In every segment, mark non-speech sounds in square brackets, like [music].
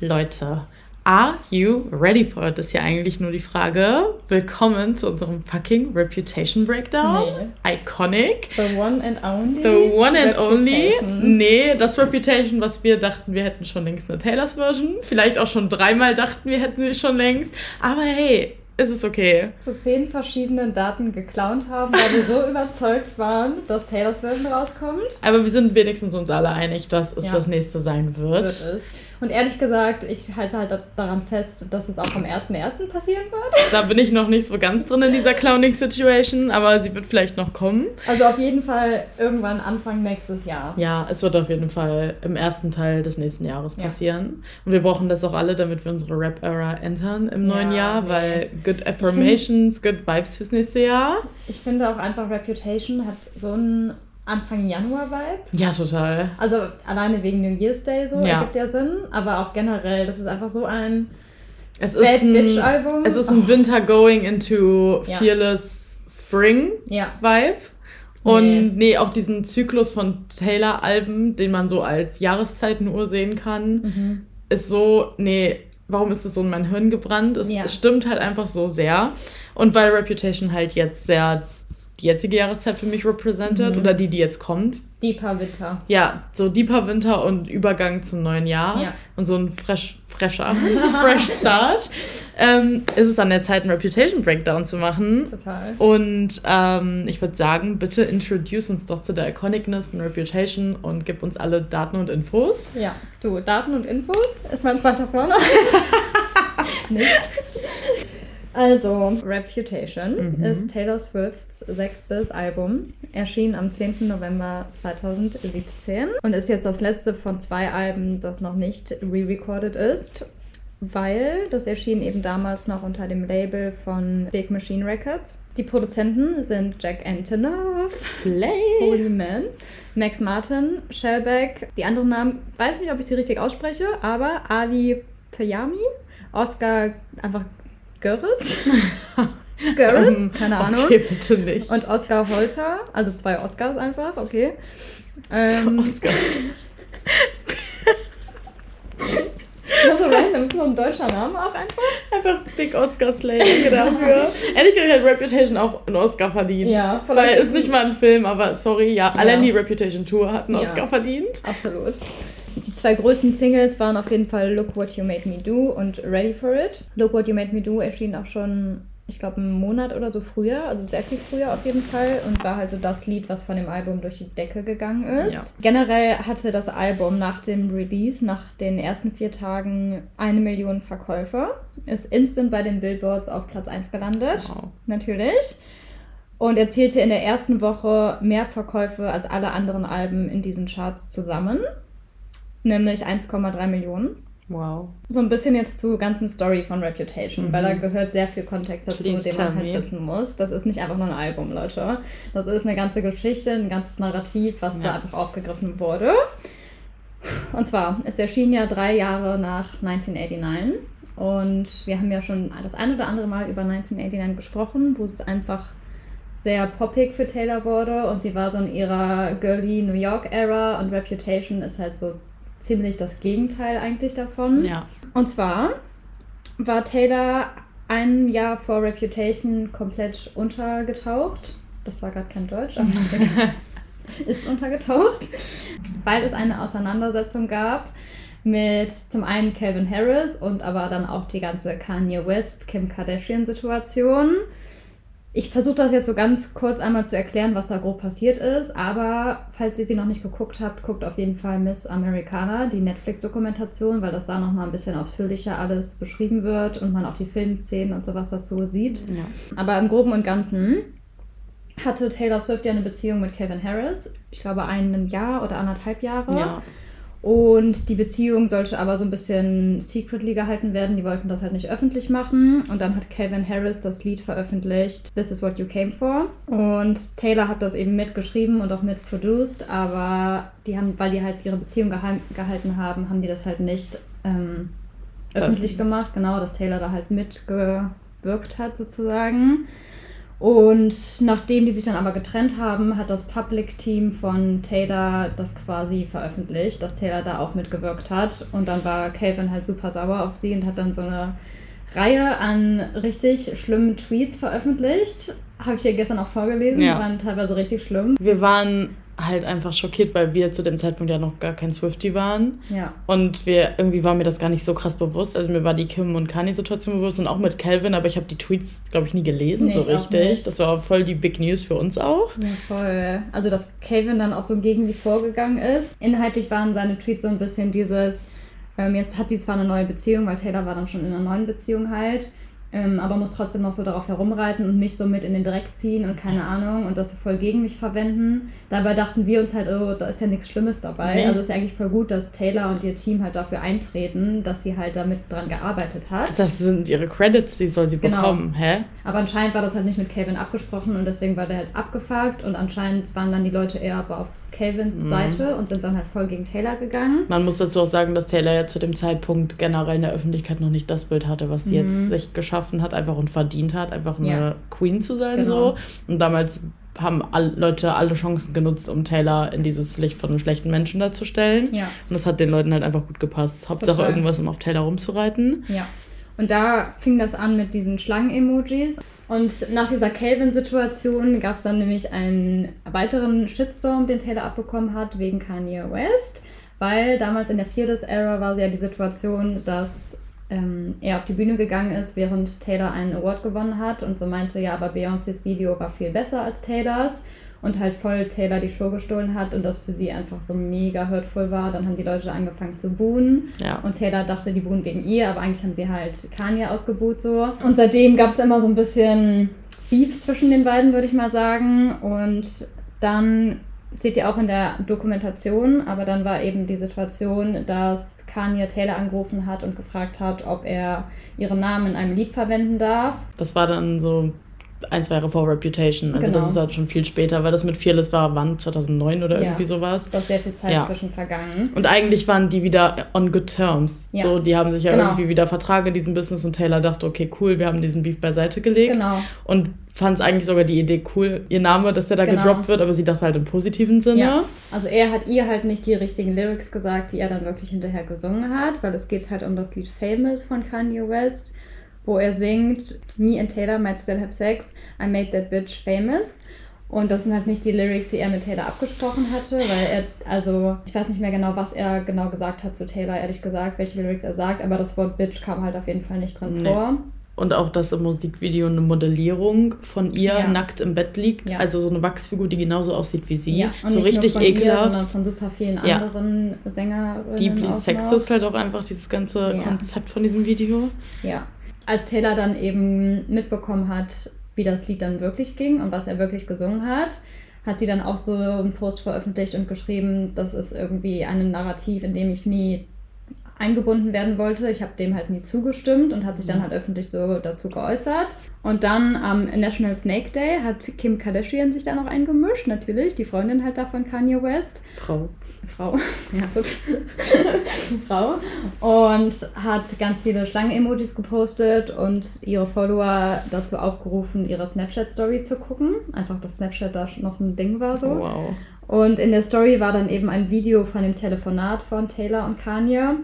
Leute, are you ready for it? Das ist ja eigentlich nur die Frage. Willkommen zu unserem fucking Reputation Breakdown. Nee. Iconic. The one and only. The one and only. Nee, das Reputation, was wir dachten, wir hätten schon längst eine Taylors Version. Vielleicht auch schon dreimal dachten, wir hätten sie schon längst. Aber hey, ist es okay. Zu zehn verschiedenen Daten geklaut haben, weil wir so [laughs] überzeugt waren, dass Taylors Version rauskommt. Aber wir sind wenigstens uns alle einig, dass es ja. das nächste sein wird. Wird es. Und ehrlich gesagt, ich halte halt daran fest, dass es auch am 1.1. passieren wird. Da bin ich noch nicht so ganz drin in dieser Clowning-Situation, aber sie wird vielleicht noch kommen. Also auf jeden Fall irgendwann Anfang nächstes Jahr. Ja, es wird auf jeden Fall im ersten Teil des nächsten Jahres passieren. Ja. Und wir brauchen das auch alle, damit wir unsere Rap-Era entern im neuen ja, Jahr, nee. weil Good Affirmations, Good Vibes fürs nächste Jahr. Ich finde auch einfach Reputation hat so ein Anfang Januar-Vibe. Ja, total. Also alleine wegen New Year's Day so, ja. ergibt ja Sinn. Aber auch generell, das ist einfach so ein es Bad ist ein, Bitch-Album. Es ist ein oh. Winter Going into ja. Fearless Spring ja. Vibe. Und nee. nee. auch diesen Zyklus von Taylor-Alben, den man so als Jahreszeitenuhr sehen kann, mhm. ist so, nee, warum ist das so in mein Hirn gebrannt? Es, ja. es stimmt halt einfach so sehr. Und weil Reputation halt jetzt sehr die jetzige Jahreszeit für mich represented mhm. oder die, die jetzt kommt. Deeper Winter. Ja, so Deeper Winter und Übergang zum neuen Jahr ja. und so ein fresh, fresher, [laughs] fresh Start. ähm, ist es an der Zeit, einen Reputation Breakdown zu machen. Total. Und ähm, ich würde sagen, bitte introduce uns doch zu der Iconicness von Reputation und gib uns alle Daten und Infos. Ja, du, Daten und Infos ist mein zweiter vorne. [laughs] Nicht. Also, Reputation mhm. ist Taylor Swifts sechstes Album, erschien am 10. November 2017 und ist jetzt das letzte von zwei Alben, das noch nicht re-recorded ist, weil das erschien eben damals noch unter dem Label von Big Machine Records. Die Produzenten sind Jack Antonoff, Slay, Holy Man, Max Martin, Shellback, die anderen Namen, weiß nicht, ob ich sie richtig ausspreche, aber Ali Payami, Oscar, einfach Görres. [laughs] Görres, um, keine Ahnung. Okay, bitte nicht. Und Oscar Holter, also zwei Oscars einfach, okay. Ähm, Oscars. Also random, ist noch ein deutscher Name auch einfach? Einfach Big Oscar Slay, dafür. [laughs] Ehrlich gesagt hat Reputation auch einen Oscar verdient. Ja, Weil ist nicht mal ein Film, aber sorry, ja, ja. allein die Reputation Tour hat einen ja. Oscar verdient. Absolut. Zwei größten Singles waren auf jeden Fall Look What You Made Me Do und Ready for It. Look What You Made Me Do erschien auch schon, ich glaube, einen Monat oder so früher, also sehr viel früher auf jeden Fall und war halt so das Lied, was von dem Album durch die Decke gegangen ist. Ja. Generell hatte das Album nach dem Release, nach den ersten vier Tagen, eine Million Verkäufer. Ist instant bei den Billboards auf Platz 1 gelandet. Wow. Natürlich und erzielte in der ersten Woche mehr Verkäufe als alle anderen Alben in diesen Charts zusammen nämlich 1,3 Millionen. Wow. So ein bisschen jetzt zur ganzen Story von Reputation, mhm. weil da gehört sehr viel Kontext dazu, Please den man halt wissen muss. Das ist nicht einfach nur ein Album, Leute. Das ist eine ganze Geschichte, ein ganzes Narrativ, was ja. da einfach aufgegriffen wurde. Und zwar, es erschien ja drei Jahre nach 1989 und wir haben ja schon das ein oder andere Mal über 1989 gesprochen, wo es einfach sehr poppig für Taylor wurde und sie war so in ihrer girly New York Era und Reputation ist halt so ziemlich das Gegenteil eigentlich davon. Ja. Und zwar war Taylor ein Jahr vor Reputation komplett untergetaucht. Das war gerade kein Deutsch, aber [laughs] ist untergetaucht, weil es eine Auseinandersetzung gab mit zum einen Calvin Harris und aber dann auch die ganze Kanye West, Kim Kardashian Situation. Ich versuche das jetzt so ganz kurz einmal zu erklären, was da grob passiert ist, aber falls ihr sie noch nicht geguckt habt, guckt auf jeden Fall Miss Americana, die Netflix-Dokumentation, weil das da nochmal ein bisschen ausführlicher alles beschrieben wird und man auch die Filmszenen und sowas dazu sieht. Ja. Aber im Groben und Ganzen hatte Taylor Swift ja eine Beziehung mit Kevin Harris. Ich glaube, ein Jahr oder anderthalb Jahre. Ja. Und die Beziehung sollte aber so ein bisschen secretly gehalten werden. Die wollten das halt nicht öffentlich machen. Und dann hat Calvin Harris das Lied veröffentlicht, This is what you came for. Und Taylor hat das eben mitgeschrieben und auch mitproduced, aber die haben, weil die halt ihre Beziehung gehalten haben, haben die das halt nicht ähm, öffentlich gemacht. Genau, dass Taylor da halt mitgewirkt hat sozusagen. Und nachdem die sich dann aber getrennt haben, hat das Public-Team von Taylor das quasi veröffentlicht, dass Taylor da auch mitgewirkt hat. Und dann war Calvin halt super sauer auf sie und hat dann so eine Reihe an richtig schlimmen Tweets veröffentlicht. Habe ich dir gestern auch vorgelesen, ja. waren teilweise richtig schlimm. Wir waren halt einfach schockiert, weil wir zu dem Zeitpunkt ja noch gar kein Swifty waren. Ja. Und wir irgendwie war mir das gar nicht so krass bewusst. Also mir war die Kim und Kanye Situation bewusst und auch mit Calvin, aber ich habe die Tweets glaube ich nie gelesen nee, so richtig. Das war voll die Big News für uns auch. Ja, voll. Also dass Calvin dann auch so gegen sie vorgegangen ist. Inhaltlich waren seine Tweets so ein bisschen dieses ähm, jetzt hat sie zwar eine neue Beziehung, weil Taylor war dann schon in einer neuen Beziehung halt ähm, aber muss trotzdem noch so darauf herumreiten und mich so mit in den Dreck ziehen und keine Ahnung und das voll gegen mich verwenden. Dabei dachten wir uns halt, oh, da ist ja nichts Schlimmes dabei. Nee. Also ist ja eigentlich voll gut, dass Taylor und ihr Team halt dafür eintreten, dass sie halt damit dran gearbeitet hat. Das sind ihre Credits, die soll sie genau. bekommen, hä? Aber anscheinend war das halt nicht mit Calvin abgesprochen und deswegen war der halt abgefuckt und anscheinend waren dann die Leute eher aber auf Calvins mhm. Seite und sind dann halt voll gegen Taylor gegangen. Man muss dazu auch sagen, dass Taylor ja zu dem Zeitpunkt generell in der Öffentlichkeit noch nicht das Bild hatte, was sie mhm. jetzt sich geschaffen hat, einfach und verdient hat, einfach eine ja. Queen zu sein genau. so. Und damals haben alle Leute alle Chancen genutzt, um Taylor in dieses Licht von einem schlechten Menschen darzustellen. Ja. Und das hat den Leuten halt einfach gut gepasst. Hauptsache Total. irgendwas, um auf Taylor rumzureiten. Ja. Und da fing das an mit diesen Schlangen-Emojis. Und nach dieser Calvin-Situation gab es dann nämlich einen weiteren Shitstorm, den Taylor abbekommen hat, wegen Kanye West. Weil damals in der Fearless-Era war ja die Situation, dass ähm, er auf die Bühne gegangen ist, während Taylor einen Award gewonnen hat und so meinte, ja, aber Beyoncés Video war viel besser als Taylors und halt voll Taylor die Show gestohlen hat und das für sie einfach so mega hurtful war. Dann haben die Leute angefangen zu buhen ja. und Taylor dachte, die buhen wegen ihr, aber eigentlich haben sie halt Kanye ausgebuht so. Und seitdem gab es immer so ein bisschen Beef zwischen den beiden, würde ich mal sagen. Und dann seht ihr auch in der Dokumentation, aber dann war eben die Situation, dass Kanye Taylor angerufen hat und gefragt hat, ob er ihren Namen in einem Lied verwenden darf. Das war dann so ein, zwei Jahre vor Reputation. Also genau. das ist halt schon viel später, weil das mit Fearless war, wann? 2009 oder ja. irgendwie sowas. Da ist sehr viel Zeit ja. zwischen vergangen. Und eigentlich waren die wieder on good terms. Ja. So, die haben sich ja genau. irgendwie wieder Vertrag in diesem Business und Taylor dachte, okay, cool, wir haben diesen Beef beiseite gelegt. Genau. Und fand es eigentlich sogar die Idee cool, ihr Name, dass der da genau. gedroppt wird, aber sie dachte halt im positiven Sinne. Ja. Also er hat ihr halt nicht die richtigen Lyrics gesagt, die er dann wirklich hinterher gesungen hat, weil es geht halt um das Lied Famous von Kanye West wo er singt, Me and Taylor might still have sex, I made that bitch famous. Und das sind halt nicht die Lyrics, die er mit Taylor abgesprochen hatte, weil er, also, ich weiß nicht mehr genau, was er genau gesagt hat zu Taylor, ehrlich gesagt, welche Lyrics er sagt, aber das Wort Bitch kam halt auf jeden Fall nicht drin nee. vor. Und auch, dass im Musikvideo eine Modellierung von ihr ja. nackt im Bett liegt. Ja. Also so eine Wachsfigur, die genauso aussieht wie sie. Ja. So richtig ekelhaft. Ihr, sondern von super vielen anderen. Sängerinnen. Deeply Sexist halt auch einfach, dieses ganze Konzept von diesem Video. Ja als Taylor dann eben mitbekommen hat, wie das Lied dann wirklich ging und was er wirklich gesungen hat, hat sie dann auch so einen Post veröffentlicht und geschrieben, das ist irgendwie ein Narrativ, in dem ich nie eingebunden werden wollte. Ich habe dem halt nie zugestimmt und hat sich dann halt öffentlich so dazu geäußert. Und dann am National Snake Day hat Kim Kardashian sich da noch eingemischt, natürlich, die Freundin halt da von Kanye West. Frau. Frau, [laughs] ja gut. [laughs] Frau. Und hat ganz viele Schlangen-Emojis gepostet und ihre Follower dazu aufgerufen, ihre Snapchat-Story zu gucken. Einfach, dass Snapchat da noch ein Ding war so. Wow. Und in der Story war dann eben ein Video von dem Telefonat von Taylor und Kanye.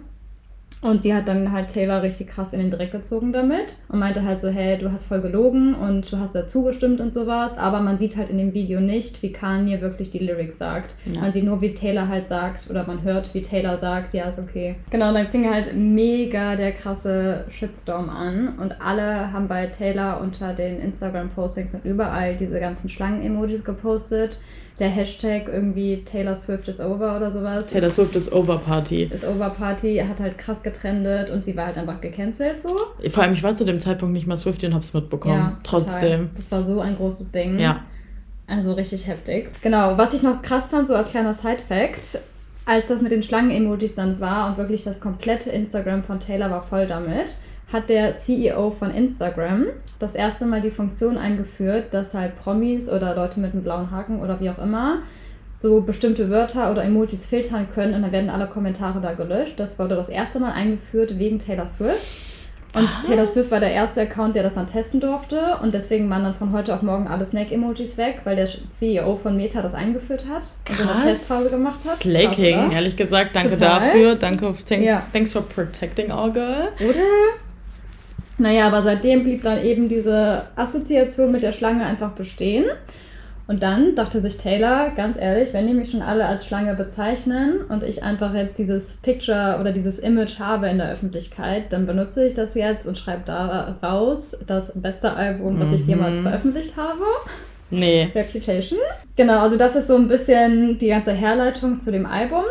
Und sie hat dann halt Taylor richtig krass in den Dreck gezogen damit und meinte halt so, hey, du hast voll gelogen und du hast dazu gestimmt und sowas. Aber man sieht halt in dem Video nicht, wie Kanye wirklich die Lyrics sagt. Ja. Man sieht nur, wie Taylor halt sagt oder man hört, wie Taylor sagt, ja, ist okay. Genau, dann fing halt mega der krasse Shitstorm an und alle haben bei Taylor unter den Instagram-Postings und überall diese ganzen Schlangen-Emojis gepostet der Hashtag irgendwie Taylor Swift is over oder sowas. Taylor Swift is over Party. Is over Party hat halt krass getrendet und sie war halt einfach gecancelt so. Vor allem, ich war zu dem Zeitpunkt nicht mal Swifty und hab's mitbekommen. Ja, Trotzdem. Total. Das war so ein großes Ding. Ja. Also richtig heftig. Genau, was ich noch krass fand, so als kleiner Side-Fact, als das mit den Schlangen-Emojis dann war und wirklich das komplette Instagram von Taylor war voll damit, hat der CEO von Instagram das erste Mal die Funktion eingeführt, dass halt Promis oder Leute mit einem blauen Haken oder wie auch immer so bestimmte Wörter oder Emojis filtern können und dann werden alle Kommentare da gelöscht. Das wurde das erste Mal eingeführt wegen Taylor Swift. Und Was? Taylor Swift war der erste Account, der das dann testen durfte. Und deswegen waren dann von heute auf morgen alle Snake-Emojis weg, weil der CEO von Meta das eingeführt hat und so eine Testphase gemacht hat. Slaking, ehrlich gesagt. Danke Total. dafür. Danke, thank, ja. thanks for protecting our girl. Oder? Naja, aber seitdem blieb dann eben diese Assoziation mit der Schlange einfach bestehen. Und dann dachte sich Taylor, ganz ehrlich, wenn die mich schon alle als Schlange bezeichnen und ich einfach jetzt dieses Picture oder dieses Image habe in der Öffentlichkeit, dann benutze ich das jetzt und schreibe da raus das beste Album, was ich jemals mhm. veröffentlicht habe. Nee. Reputation. Genau, also das ist so ein bisschen die ganze Herleitung zu dem Album.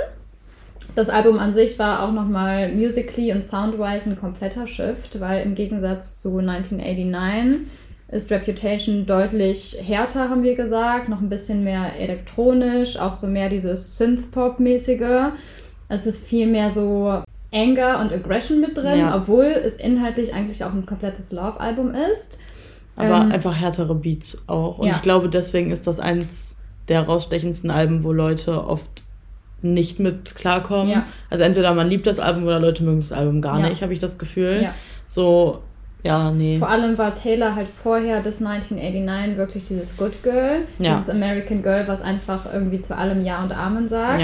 Das Album an sich war auch nochmal musically und soundwise ein kompletter Shift, weil im Gegensatz zu 1989 ist Reputation deutlich härter, haben wir gesagt, noch ein bisschen mehr elektronisch, auch so mehr dieses Synth-Pop-mäßige. Es ist viel mehr so Anger und Aggression mit drin, ja. obwohl es inhaltlich eigentlich auch ein komplettes Love-Album ist. Aber ähm, einfach härtere Beats auch. Und ja. ich glaube, deswegen ist das eins der rausstechendsten Alben, wo Leute oft nicht mit klarkommen. Ja. Also entweder man liebt das Album oder Leute mögen das Album gar nicht, habe ich das Gefühl. So ja, nee. Vor allem war Taylor halt vorher bis 1989 wirklich dieses Good Girl, ja. dieses American Girl, was einfach irgendwie zu allem Ja und Amen sagt.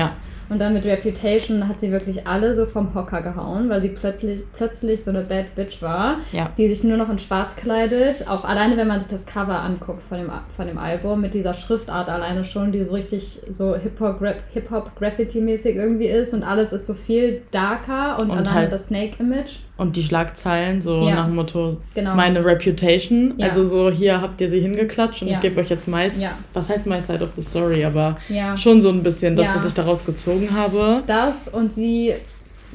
Und dann mit Reputation hat sie wirklich alle so vom Hocker gehauen, weil sie plötzlich, plötzlich so eine Bad Bitch war, ja. die sich nur noch in Schwarz kleidet. Auch alleine, wenn man sich das Cover anguckt von dem, von dem Album, mit dieser Schriftart alleine schon, die so richtig so Hip-Hop-Graffiti-mäßig irgendwie ist und alles ist so viel darker und, und alleine halt das Snake-Image. Und die Schlagzeilen so ja. nach dem Motto, genau. meine Reputation. Ja. Also so, hier habt ihr sie hingeklatscht und ich gebe euch jetzt meist, was heißt my side of the story, aber schon so ein bisschen das, was ich daraus gezogen habe. Das und sie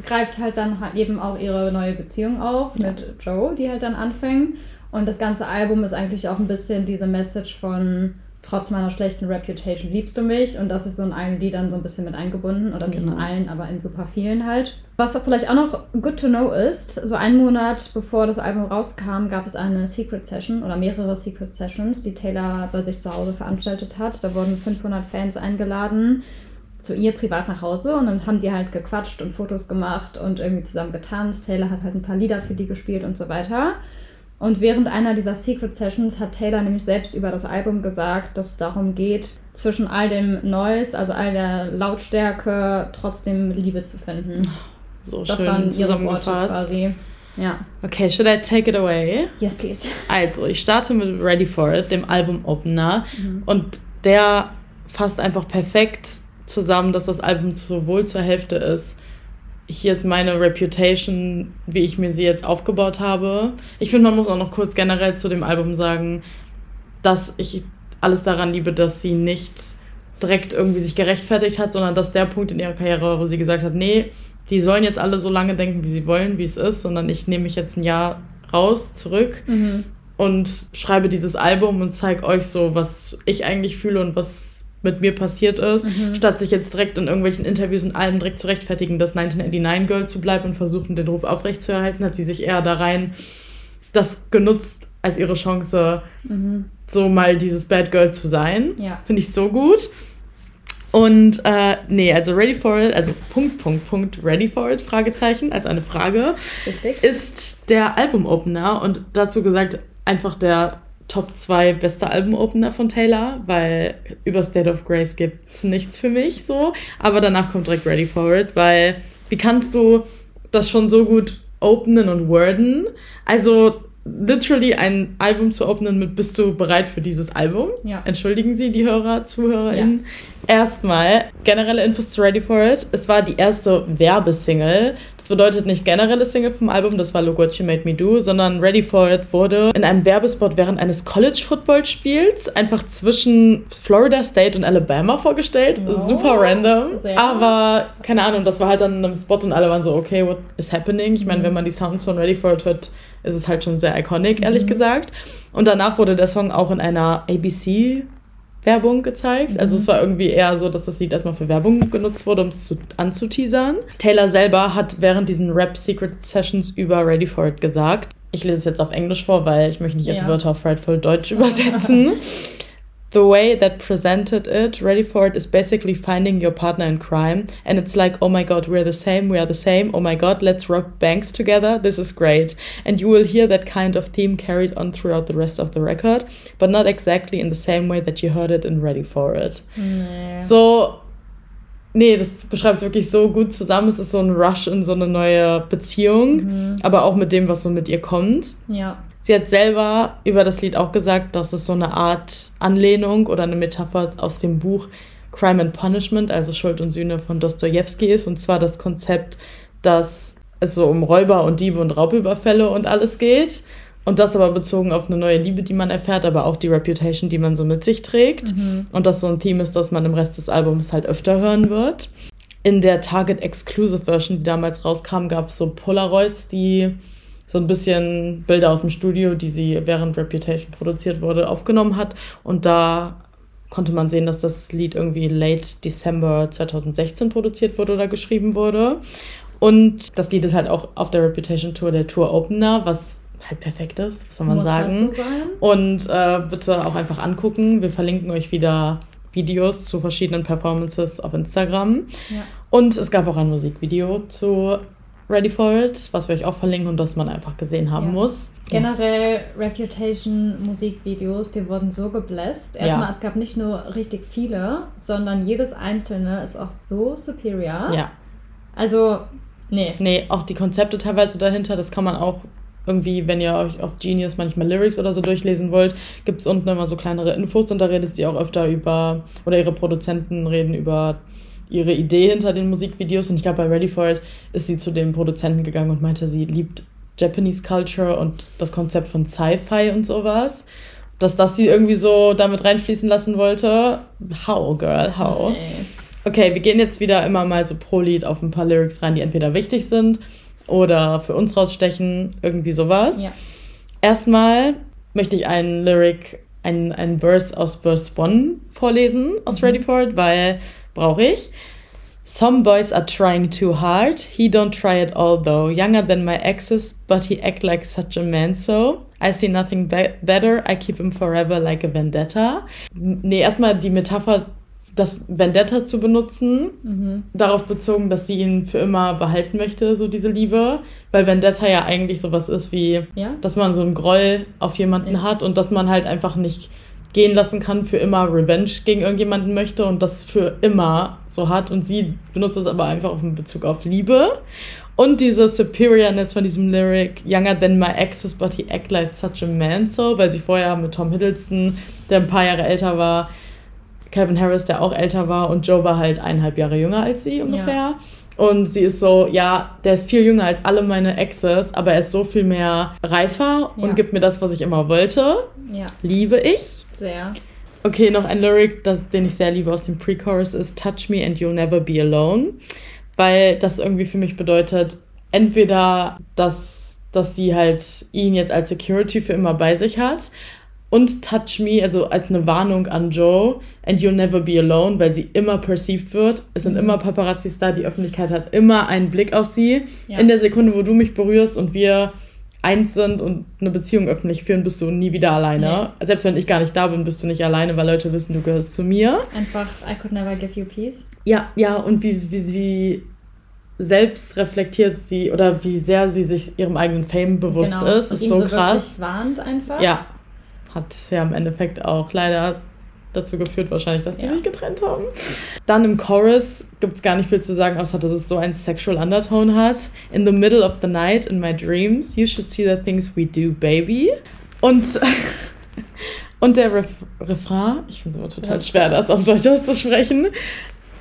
greift halt dann halt eben auch ihre neue Beziehung auf ja. mit Joe, die halt dann anfängt. Und das ganze Album ist eigentlich auch ein bisschen diese Message von trotz meiner schlechten Reputation liebst du mich. Und das ist so in allen Liedern so ein bisschen mit eingebunden. Oder nicht genau. in allen, aber in super vielen halt. Was vielleicht auch noch good to know ist, so einen Monat bevor das Album rauskam, gab es eine Secret Session oder mehrere Secret Sessions, die Taylor bei sich zu Hause veranstaltet hat. Da wurden 500 Fans eingeladen zu ihr privat nach Hause und dann haben die halt gequatscht und Fotos gemacht und irgendwie zusammen getanzt. Taylor hat halt ein paar Lieder für die gespielt und so weiter. Und während einer dieser Secret Sessions hat Taylor nämlich selbst über das Album gesagt, dass es darum geht, zwischen all dem Noise, also all der Lautstärke, trotzdem Liebe zu finden. So das schön waren ihre Worte quasi. Ja. Okay, should I take it away? Yes, please. Also, ich starte mit Ready for It, dem Album-Opener. Mhm. Und der fasst einfach perfekt zusammen, dass das Album sowohl zur Hälfte ist. Hier ist meine Reputation, wie ich mir sie jetzt aufgebaut habe. Ich finde, man muss auch noch kurz generell zu dem Album sagen, dass ich alles daran liebe, dass sie nicht direkt irgendwie sich gerechtfertigt hat, sondern dass der Punkt in ihrer Karriere, wo sie gesagt hat, nee, die sollen jetzt alle so lange denken, wie sie wollen, wie es ist, sondern ich nehme mich jetzt ein Jahr raus, zurück mhm. und schreibe dieses Album und zeige euch so, was ich eigentlich fühle und was mit mir passiert ist, mhm. statt sich jetzt direkt in irgendwelchen Interviews und allem direkt zu rechtfertigen, das 1989 Girl zu bleiben und versuchen, den Ruf aufrechtzuerhalten, hat sie sich eher da rein das genutzt als ihre Chance, mhm. so mal dieses Bad Girl zu sein. Ja. Finde ich so gut. Und äh, nee, also Ready for It, also Punkt, Punkt, Punkt, Ready for It, Fragezeichen, als eine Frage, Richtig. ist der Album-Opener und dazu gesagt einfach der Top 2 beste Album-Opener von Taylor, weil über State of Grace gibt es nichts für mich so. Aber danach kommt direkt Ready for It, weil wie kannst du das schon so gut openen und worden? Also literally ein Album zu openen mit Bist du bereit für dieses Album? Ja. Entschuldigen Sie die Hörer, ZuhörerInnen. Ja. Erstmal generelle Infos zu Ready for It. Es war die erste Werbesingle. Das bedeutet nicht generelle Single vom Album, das war Look What You Made Me Do, sondern Ready for It wurde in einem Werbespot während eines College-Football-Spiels einfach zwischen Florida State und Alabama vorgestellt. Oh, Super random. Sehr. Aber keine Ahnung, das war halt dann in einem Spot und alle waren so, okay, what is happening? Ich meine, mhm. wenn man die Sounds von Ready for It hört, ist es halt schon sehr iconic, ehrlich mhm. gesagt. Und danach wurde der Song auch in einer ABC Werbung gezeigt. Mhm. Also es war irgendwie eher so, dass das Lied erstmal für Werbung genutzt wurde, um es zu, anzuteasern. Taylor selber hat während diesen Rap Secret Sessions über Ready for It gesagt. Ich lese es jetzt auf Englisch vor, weil ich möchte nicht ihre ja. Wörter auf Frightful Deutsch übersetzen. [laughs] the way that presented it, Ready for It, is basically finding your partner in crime. And it's like, oh my god, we're the same, we are the same. Oh my god, let's rob banks together. This is great. And you will hear that kind of theme carried on throughout the rest of the record, but not exactly in the same way that you heard it in Ready for It. Nee. So, Nee, das beschreibt es wirklich so gut zusammen. Es ist so ein Rush in so eine neue Beziehung, mhm. aber auch mit dem, was so mit ihr kommt. Ja. Sie hat selber über das Lied auch gesagt, dass es so eine Art Anlehnung oder eine Metapher aus dem Buch Crime and Punishment, also Schuld und Sühne von Dostoevsky ist. Und zwar das Konzept, dass es so um Räuber und Diebe und Raubüberfälle und alles geht. Und das aber bezogen auf eine neue Liebe, die man erfährt, aber auch die Reputation, die man so mit sich trägt. Mhm. Und das so ein Theme ist, das man im Rest des Albums halt öfter hören wird. In der Target Exclusive Version, die damals rauskam, gab es so Polaroids, die so ein bisschen Bilder aus dem Studio, die sie während Reputation produziert wurde, aufgenommen hat. Und da konnte man sehen, dass das Lied irgendwie late December 2016 produziert wurde oder geschrieben wurde. Und das Lied ist halt auch auf der Reputation Tour der Tour Opener, was halt perfekt ist, was soll man Muss sagen. Halt so. Und äh, bitte auch einfach angucken. Wir verlinken euch wieder Videos zu verschiedenen Performances auf Instagram. Ja. Und es gab auch ein Musikvideo zu Ready for It, was wir euch auch verlinken und das man einfach gesehen haben ja. muss. Generell Reputation Musikvideos, wir wurden so gebläst. Erstmal, ja. es gab nicht nur richtig viele, sondern jedes einzelne ist auch so superior. Ja. Also, nee. Nee, auch die Konzepte teilweise dahinter, das kann man auch irgendwie, wenn ihr euch auf Genius manchmal Lyrics oder so durchlesen wollt, gibt es unten immer so kleinere Infos und da redet sie auch öfter über, oder ihre Produzenten reden über ihre Idee hinter den Musikvideos. Und ich glaube, bei Ready for It ist sie zu dem Produzenten gegangen und meinte, sie liebt Japanese Culture und das Konzept von Sci-Fi und sowas. Dass das sie irgendwie so damit reinfließen lassen wollte. How, girl, how? Okay. okay, wir gehen jetzt wieder immer mal so pro Lied auf ein paar Lyrics rein, die entweder wichtig sind oder für uns rausstechen, irgendwie sowas. Ja. Erstmal möchte ich einen Lyric, einen, einen Verse aus Verse 1 vorlesen aus mhm. Ready for It, weil brauche ich. Some boys are trying too hard. He don't try at all though. Younger than my exes, but he act like such a man so. I see nothing be better. I keep him forever like a vendetta. Nee, erstmal die Metapher, das Vendetta zu benutzen, mhm. darauf bezogen, dass sie ihn für immer behalten möchte, so diese Liebe. Weil Vendetta ja eigentlich sowas ist wie, ja? dass man so einen Groll auf jemanden ja. hat und dass man halt einfach nicht gehen lassen kann, für immer Revenge gegen irgendjemanden möchte und das für immer so hat. Und sie benutzt es aber einfach in Bezug auf Liebe. Und diese Superiorness von diesem Lyric, Younger than my exes, but he act like such a man so, weil sie vorher mit Tom Hiddleston, der ein paar Jahre älter war, Calvin Harris, der auch älter war, und Joe war halt eineinhalb Jahre jünger als sie ungefähr. Ja. Und sie ist so, ja, der ist viel jünger als alle meine Exes, aber er ist so viel mehr reifer ja. und gibt mir das, was ich immer wollte. Ja. Liebe ich. Sehr. Okay, noch ein Lyric, das, den ich sehr liebe aus dem Pre-Chorus ist Touch me and you'll never be alone. Weil das irgendwie für mich bedeutet, entweder, dass, dass sie halt ihn jetzt als Security für immer bei sich hat, und Touch Me, also als eine Warnung an Joe, and you'll never be alone, weil sie immer perceived wird. Es sind mhm. immer Paparazzis da, die Öffentlichkeit hat immer einen Blick auf sie. Ja. In der Sekunde, wo du mich berührst und wir eins sind und eine Beziehung öffentlich führen, bist du nie wieder alleine. Nee. Selbst wenn ich gar nicht da bin, bist du nicht alleine, weil Leute wissen, du gehörst zu mir. Einfach, I could never give you peace. Ja, ja, und wie, wie, wie selbst reflektiert sie oder wie sehr sie sich ihrem eigenen Fame bewusst genau. ist, und ist so, so krass. warnt einfach. Ja, hat ja im Endeffekt auch leider dazu geführt wahrscheinlich, dass sie ja. sich getrennt haben. Dann im Chorus gibt es gar nicht viel zu sagen, außer dass es so ein sexual undertone hat. In the middle of the night, in my dreams, you should see the things we do, baby. Und, [laughs] und der Ref Refrain, ich finde es immer total ja. schwer, das auf Deutsch auszusprechen,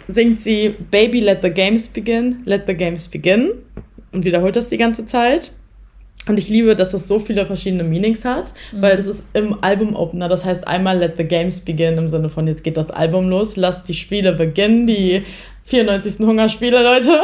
singt sie Baby, let the games begin, let the games begin und wiederholt das die ganze Zeit. Und ich liebe, dass das so viele verschiedene Meanings hat, mhm. weil das ist im Album-Opener. Das heißt einmal Let the Games begin im Sinne von jetzt geht das Album los, lasst die Spiele beginnen, die 94. Hungerspiele, Leute.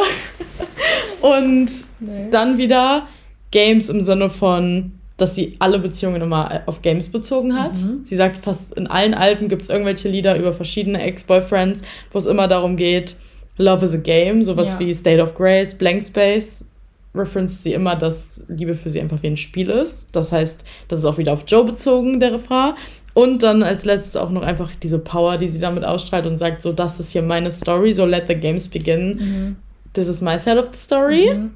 [laughs] Und nee. dann wieder Games im Sinne von, dass sie alle Beziehungen immer auf Games bezogen hat. Mhm. Sie sagt, fast in allen Alben gibt es irgendwelche Lieder über verschiedene Ex-Boyfriends, wo es immer darum geht, Love is a Game, sowas ja. wie State of Grace, Blank Space referenced sie immer, dass Liebe für sie einfach wie ein Spiel ist. Das heißt, das ist auch wieder auf Joe bezogen, der Refrain. Und dann als letztes auch noch einfach diese Power, die sie damit ausstrahlt und sagt, so, das ist hier meine Story, so let the games begin. Mhm. This is my side of the story. Mhm.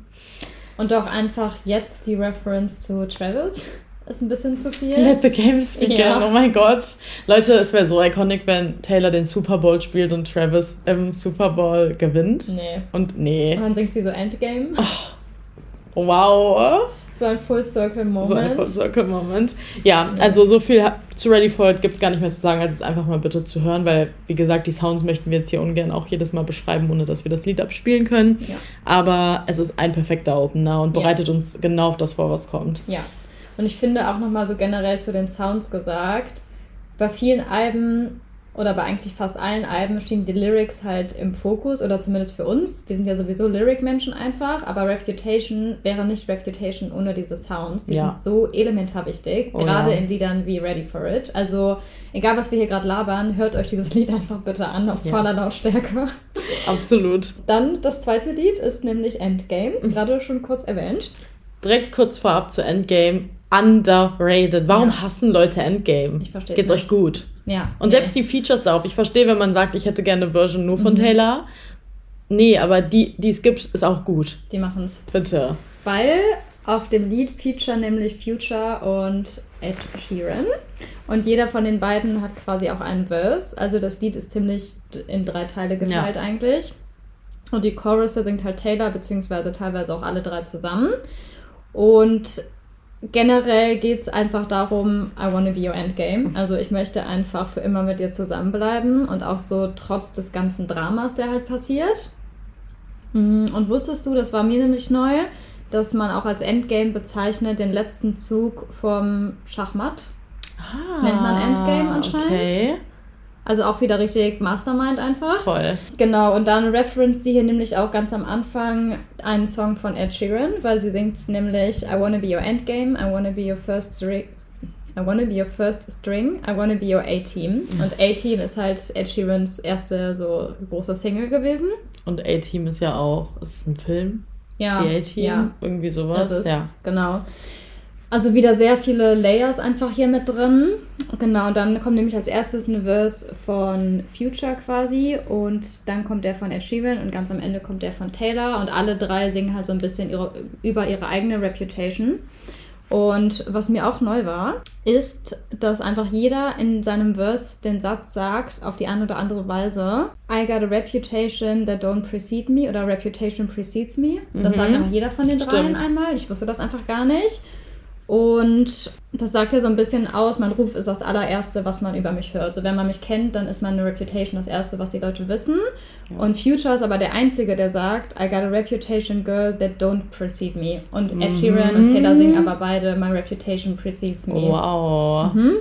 Und auch einfach jetzt die Reference zu Travis [laughs] ist ein bisschen zu viel. Let the games [laughs] begin. Ja. Oh mein Gott. Leute, es wäre so iconic, wenn Taylor den Super Bowl spielt und Travis im Super Bowl gewinnt. Nee. Und nee. Und dann singt sie so Endgame. Oh. Wow. So ein Full Circle Moment. So ein Full Circle Moment. Ja, also so viel zu Ready for It gibt es gar nicht mehr zu sagen, als es einfach mal bitte zu hören, weil, wie gesagt, die Sounds möchten wir jetzt hier ungern auch jedes Mal beschreiben, ohne dass wir das Lied abspielen können. Ja. Aber es ist ein perfekter Opener und bereitet ja. uns genau auf das vor, was kommt. Ja. Und ich finde auch nochmal so generell zu den Sounds gesagt, bei vielen Alben oder bei eigentlich fast allen Alben stehen die Lyrics halt im Fokus oder zumindest für uns. Wir sind ja sowieso Lyric-Menschen einfach, aber Reputation wäre nicht Reputation ohne diese Sounds. Die ja. sind so elementar wichtig, oh, gerade ja. in Liedern wie Ready for It. Also egal, was wir hier gerade labern, hört euch dieses Lied einfach bitte an auf ja. voller Lautstärke. Absolut. Dann das zweite Lied ist nämlich Endgame, gerade schon kurz erwähnt. Direkt kurz vorab zu Endgame underrated. Warum hassen Leute Endgame? Ich verstehe. Geht's euch gut? Ja. Und nee. selbst die Features darauf. Ich verstehe, wenn man sagt, ich hätte gerne eine Version nur von mhm. Taylor. Nee, aber die, die es gibt, ist auch gut. Die machen's. Bitte. Weil auf dem Lied feature nämlich Future und Ed Sheeran. Und jeder von den beiden hat quasi auch einen Verse. Also das Lied ist ziemlich in drei Teile geteilt ja. eigentlich. Und die Chorus, da singt halt Taylor, beziehungsweise teilweise auch alle drei zusammen. Und generell geht es einfach darum, I wanna be your endgame. Also ich möchte einfach für immer mit dir zusammenbleiben und auch so trotz des ganzen Dramas, der halt passiert. Mhm, und wusstest du, das war mir nämlich neu, dass man auch als Endgame bezeichnet den letzten Zug vom Schachmatt. Ah, Nennt man Endgame anscheinend. Okay. Also auch wieder richtig Mastermind einfach. Voll. Genau, und dann reference sie hier nämlich auch ganz am Anfang einen Song von Ed Sheeran, weil sie singt nämlich I wanna be your endgame, I wanna be your first string, I wanna be your first string, I wanna be your A-Team. Und A-Team ist halt Ed Sheerans erste so große Single gewesen. Und A-Team ist ja auch, ist ein Film. Ja. Die A-Team, ja. irgendwie sowas. Ist, ja. Genau. Also wieder sehr viele Layers einfach hier mit drin. Genau, dann kommt nämlich als erstes ein Verse von Future quasi und dann kommt der von Ed Sheeran und ganz am Ende kommt der von Taylor und alle drei singen halt so ein bisschen ihre, über ihre eigene Reputation. Und was mir auch neu war, ist, dass einfach jeder in seinem Verse den Satz sagt, auf die eine oder andere Weise, I got a reputation that don't precede me oder reputation precedes me. Das mhm. sagt einfach jeder von den dreien einmal. Ich wusste das einfach gar nicht. Und das sagt ja so ein bisschen aus, mein Ruf ist das allererste, was man über mich hört. So, wenn man mich kennt, dann ist meine Reputation das erste, was die Leute wissen. Ja. Und Future ist aber der Einzige, der sagt, I got a reputation, girl, that don't precede me. Und Ed mhm. Sheeran und Taylor singen aber beide, my reputation precedes me. Wow. Mhm.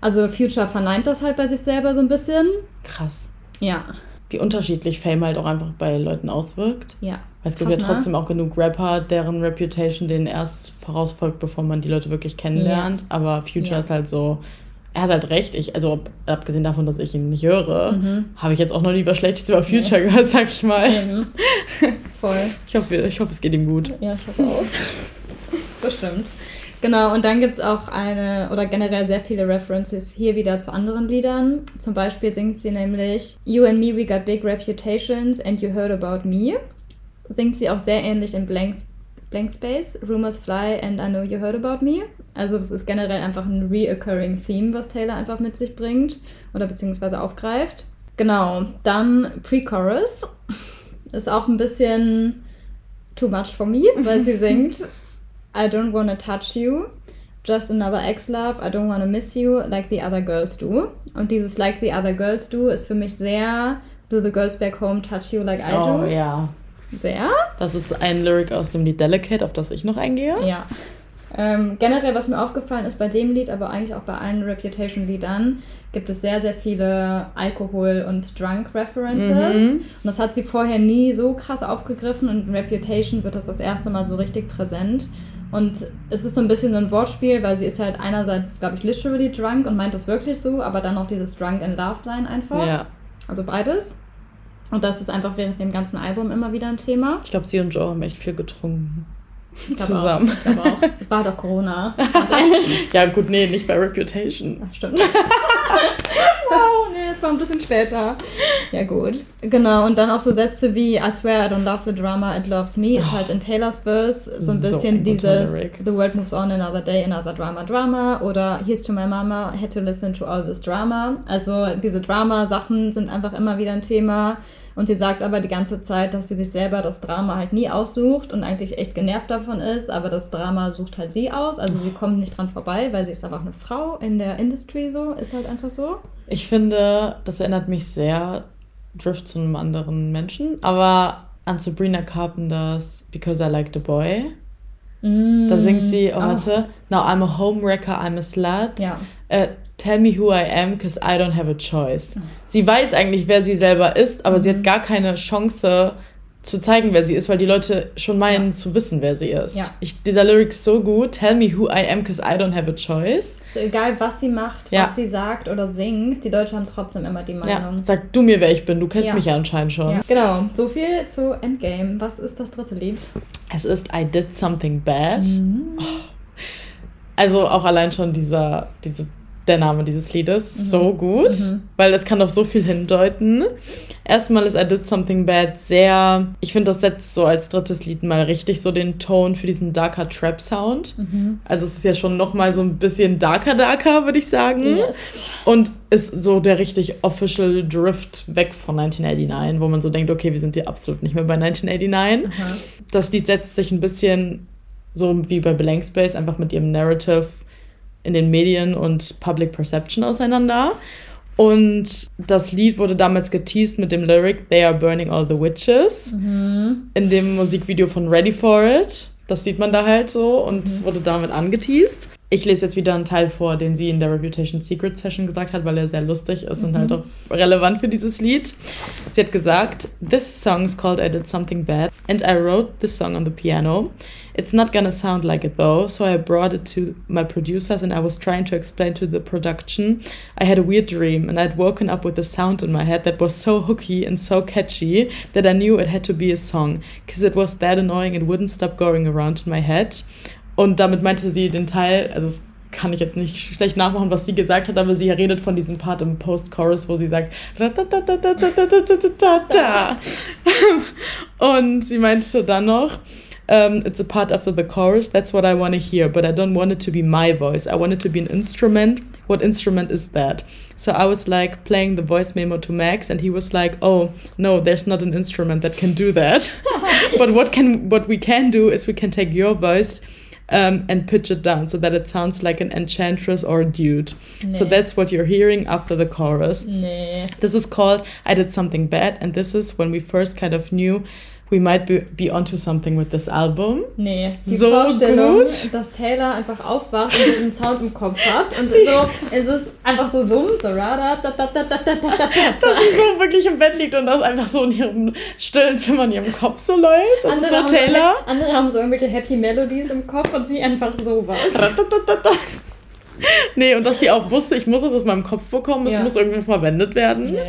Also Future verneint das halt bei sich selber so ein bisschen. Krass. Ja. Wie unterschiedlich Fame halt auch einfach bei Leuten auswirkt. Ja. Weil es gibt ja ne? trotzdem ne? auch genug Rapper, deren Reputation denen erst vorausfolgt, bevor man die Leute wirklich kennenlernt. Ja. Aber Future ja. ist halt so, er hat halt recht. Ich, also abgesehen davon, dass ich ihn nicht höre, mhm. habe ich jetzt auch noch nie was Schlechtes über Future nee. gehört, sag ich mal. Mhm. Voll. [laughs] Ich hoffe, ich hoffe, es geht ihm gut. Ja, ich hoffe auch. Bestimmt. Genau, und dann gibt es auch eine, oder generell sehr viele References hier wieder zu anderen Liedern. Zum Beispiel singt sie nämlich You and me, we got big reputations and you heard about me singt sie auch sehr ähnlich in Blank, Blank Space, Rumors Fly and I Know You Heard About Me. Also das ist generell einfach ein reoccurring Theme, was Taylor einfach mit sich bringt oder beziehungsweise aufgreift. Genau, dann Pre-Chorus [laughs] ist auch ein bisschen too much for me, weil sie singt [laughs] I don't wanna touch you, just another ex-love, I don't wanna miss you, like the other girls do. Und dieses like the other girls do ist für mich sehr Do the girls back home touch you like I do? Oh ja. Sehr. Das ist ein Lyric aus dem Lied Delicate, auf das ich noch eingehe. Ja. Ähm, generell, was mir aufgefallen ist bei dem Lied, aber eigentlich auch bei allen Reputation-Liedern, gibt es sehr, sehr viele Alkohol- und Drunk-References. Mhm. Und das hat sie vorher nie so krass aufgegriffen und in Reputation wird das das erste Mal so richtig präsent. Und es ist so ein bisschen ein Wortspiel, weil sie ist halt einerseits, glaube ich, literally drunk und meint das wirklich so, aber dann auch dieses Drunk in Love sein einfach. Ja. Also beides. Und das ist einfach während dem ganzen Album immer wieder ein Thema. Ich glaube, sie und Joe haben echt viel getrunken. zusammen. Auch, ich auch. Es war doch Corona. Ganz ehrlich. [laughs] ja, gut, nee, nicht bei Reputation. Ach, stimmt. [laughs] wow, nee, es war ein bisschen später. Ja, gut. Genau, und dann auch so Sätze wie I swear I don't love the drama, it loves me ist halt in Taylor's Verse so ein bisschen so dieses The world moves on another day, another drama, drama oder Here's to my mama, had to listen to all this drama. Also diese Drama-Sachen sind einfach immer wieder ein Thema. Und sie sagt aber die ganze Zeit, dass sie sich selber das Drama halt nie aussucht und eigentlich echt genervt davon ist, aber das Drama sucht halt sie aus. Also sie kommt nicht dran vorbei, weil sie ist einfach eine Frau in der Industry so, ist halt einfach so. Ich finde, das erinnert mich sehr, Drift zu einem anderen Menschen, aber an Sabrina Carpenters Because I Like the Boy. Mm. Da singt sie, oh, warte, Now I'm a homewrecker, I'm a slut. Ja. Äh, Tell me who I am, because I don't have a choice. Sie weiß eigentlich, wer sie selber ist, aber mhm. sie hat mhm. gar keine Chance zu zeigen, wer sie ist, weil die Leute schon meinen ja. zu wissen, wer sie ist. Ja. Ich, dieser Lyric ist so gut. Tell me who I am, because I don't have a choice. So egal, was sie macht, ja. was sie sagt oder singt, die Leute haben trotzdem immer die Meinung. Ja. Sag du mir, wer ich bin. Du kennst mich ja anscheinend schon. Genau. So viel zu Endgame. Was ist das dritte Lied? Es ist I Did Something Bad. Mhm. Oh. Also auch allein schon dieser, diese der Name dieses Liedes. Mhm. So gut, mhm. weil es kann auf so viel hindeuten. Erstmal ist I Did Something Bad sehr, ich finde, das setzt so als drittes Lied mal richtig so den Ton für diesen darker Trap Sound. Mhm. Also es ist ja schon noch mal so ein bisschen darker darker, würde ich sagen. Yes. Und ist so der richtig official Drift weg von 1989, wo man so denkt, okay, wir sind hier absolut nicht mehr bei 1989. Aha. Das Lied setzt sich ein bisschen so wie bei Blank Space einfach mit ihrem Narrative in den Medien und Public Perception auseinander. Und das Lied wurde damals geteased mit dem Lyric They are burning all the witches. Mhm. In dem Musikvideo von Ready for It. Das sieht man da halt so und mhm. wurde damit angeteased. Ich lese jetzt wieder einen Teil vor, den sie in der Reputation Secret Session gesagt hat, weil er sehr lustig ist mhm. und halt auch relevant für dieses Lied. Sie hat gesagt, This song is called I Did Something Bad and I wrote this song on the piano. It's not gonna sound like it though, so I brought it to my producers and I was trying to explain to the production. I had a weird dream and I'd woken up with a sound in my head that was so hooky and so catchy that I knew it had to be a song because it was that annoying it wouldn't stop going around in my head. Und damit meinte sie den Teil, also es kann ich jetzt nicht schlecht nachmachen, was sie gesagt hat, aber sie redet von diesem Part im Post-Chorus, wo sie sagt [laughs] und sie meinte dann noch um, it's a part after the chorus. That's what I want to hear, but I don't want it to be my voice. I want it to be an instrument. What instrument is that? So I was like playing the voice memo to Max, and he was like, "Oh no, there's not an instrument that can do that. [laughs] [laughs] but what can what we can do is we can take your voice." Um, and pitch it down so that it sounds like an enchantress or a dude. Nee. So that's what you're hearing after the chorus. Nee. This is called I Did Something Bad, and this is when we first kind of knew we might be, be onto something with this album. Nee, die so Vorstellung, gut. dass Taylor einfach aufwacht und diesen Sound im Kopf hat und sie so, es ist einfach so summt, so da, da, da, da, da, da, da, Dass sie so wirklich im Bett liegt und das einfach so in ihrem stillen Zimmer in ihrem Kopf so läuft. Das andere ist so Taylor. So, andere haben so irgendwelche Happy Melodies im Kopf und sie einfach sowas. nee, und dass sie auch wusste, ich muss das aus meinem Kopf bekommen, es ja. muss irgendwie verwendet werden. Nee.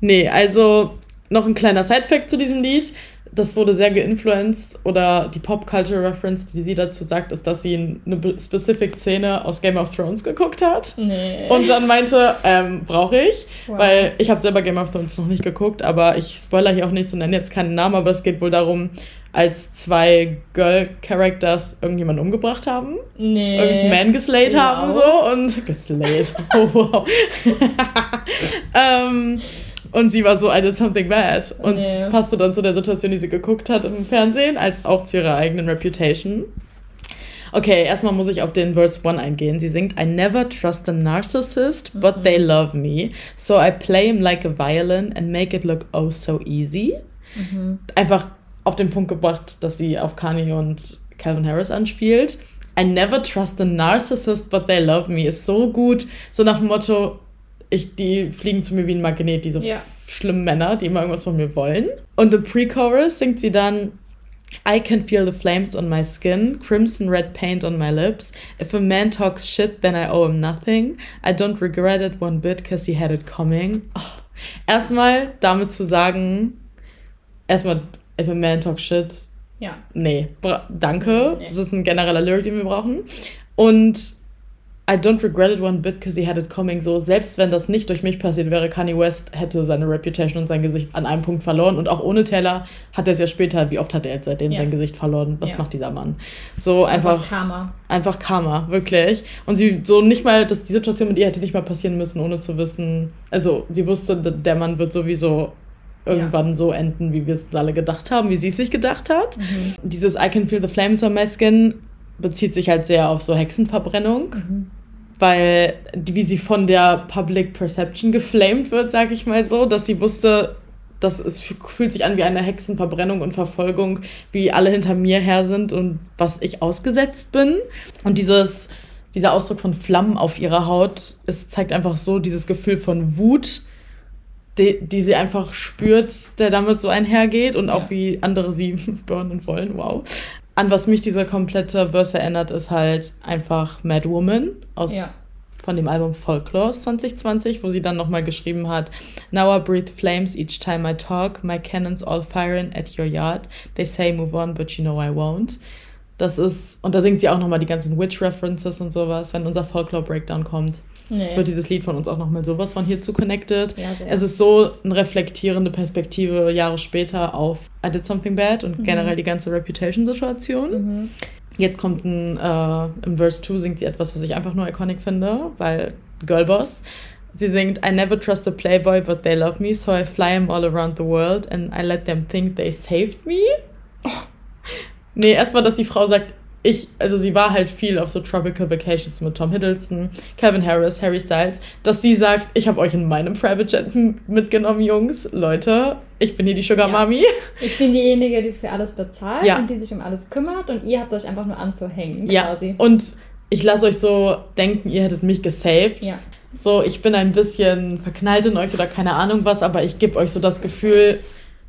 nee, also noch ein kleiner Sidefact zu diesem Lied. Das wurde sehr geinfluenced oder die Pop-Culture-Reference, die sie dazu sagt, ist, dass sie eine specific Szene aus Game of Thrones geguckt hat. Nee. Und dann meinte, ähm, brauche ich, wow. weil ich habe selber Game of Thrones noch nicht geguckt, aber ich spoiler hier auch nichts und nenne jetzt keinen Namen, aber es geht wohl darum, als zwei Girl-Characters irgendjemanden umgebracht haben. Nee. Irgendeinen Man geslayed wow. haben so und [laughs] geslayed. Oh, wow. [laughs] ähm, und sie war so, I did something bad. Und es passte dann zu der Situation, die sie geguckt hat im Fernsehen, als auch zu ihrer eigenen Reputation. Okay, erstmal muss ich auf den Verse 1 eingehen. Sie singt, I never trust a narcissist, but mhm. they love me. So I play him like a violin and make it look oh so easy. Mhm. Einfach auf den Punkt gebracht, dass sie auf Kanye und Calvin Harris anspielt. I never trust a narcissist, but they love me. Ist so gut. So nach dem Motto, ich, die fliegen zu mir wie ein Magnet, diese ja. schlimmen Männer, die immer irgendwas von mir wollen. Und im Pre-Chorus singt sie dann I can feel the flames on my skin, crimson red paint on my lips. If a man talks shit, then I owe him nothing. I don't regret it one bit, cause he had it coming. Oh. Erstmal damit zu sagen, erstmal, if a man talks shit, Ja. Nee, danke. Nee. Das ist ein genereller Lyric, den wir brauchen. Und I don't regret it one bit because he had it coming. So, selbst wenn das nicht durch mich passiert wäre, Kanye West hätte seine Reputation und sein Gesicht an einem Punkt verloren. Und auch ohne Taylor hat er es ja später, wie oft hat er jetzt seitdem ja. sein Gesicht verloren? Was ja. macht dieser Mann? So einfach. Einfach Karma. Einfach Karma, wirklich. Und sie so nicht mal, dass die Situation mit ihr hätte nicht mal passieren müssen, ohne zu wissen. Also, sie wusste, der Mann wird sowieso irgendwann ja. so enden, wie wir es alle gedacht haben, wie sie es sich gedacht hat. Mhm. Dieses I can feel the flames on my skin bezieht sich halt sehr auf so Hexenverbrennung. Mhm. Weil, wie sie von der Public Perception geflamed wird, sag ich mal so, dass sie wusste, dass es fühlt sich an wie eine Hexenverbrennung und Verfolgung, wie alle hinter mir her sind und was ich ausgesetzt bin. Und dieses, dieser Ausdruck von Flammen auf ihrer Haut, es zeigt einfach so dieses Gefühl von Wut, die, die sie einfach spürt, der damit so einhergeht und auch ja. wie andere sie [laughs] burnen wollen. Wow an was mich dieser komplette Verse erinnert, ist halt einfach Mad Woman aus ja. von dem Album Folklore 2020, wo sie dann nochmal geschrieben hat: Now I breathe flames each time I talk, my cannons all firing at your yard. They say move on, but you know I won't. Das ist, und da singt sie auch nochmal die ganzen Witch-References und sowas, wenn unser Folklore-Breakdown kommt. Nee. Wird dieses Lied von uns auch nochmal sowas von hierzu connected. Ja, es ist so eine reflektierende Perspektive Jahre später auf I Did Something Bad und mhm. generell die ganze Reputation-Situation. Mhm. Jetzt kommt ein, äh, im Verse 2 singt sie etwas, was ich einfach nur iconic finde, weil Girlboss. Sie singt, I never trust a playboy, but they love me, so I fly them all around the world and I let them think they saved me. Oh. Nee, erstmal, dass die Frau sagt, ich, also sie war halt viel auf so Tropical Vacations mit Tom Hiddleston, Calvin Harris, Harry Styles, dass sie sagt, ich habe euch in meinem Private Jet mitgenommen, Jungs, Leute, ich bin hier die Sugar ja. Mami. Ich bin diejenige, die für alles bezahlt ja. und die sich um alles kümmert und ihr habt euch einfach nur anzuhängen quasi. Ja, und ich lasse euch so denken, ihr hättet mich gesaved. Ja. So, ich bin ein bisschen verknallt in euch oder keine Ahnung was, aber ich gebe euch so das Gefühl,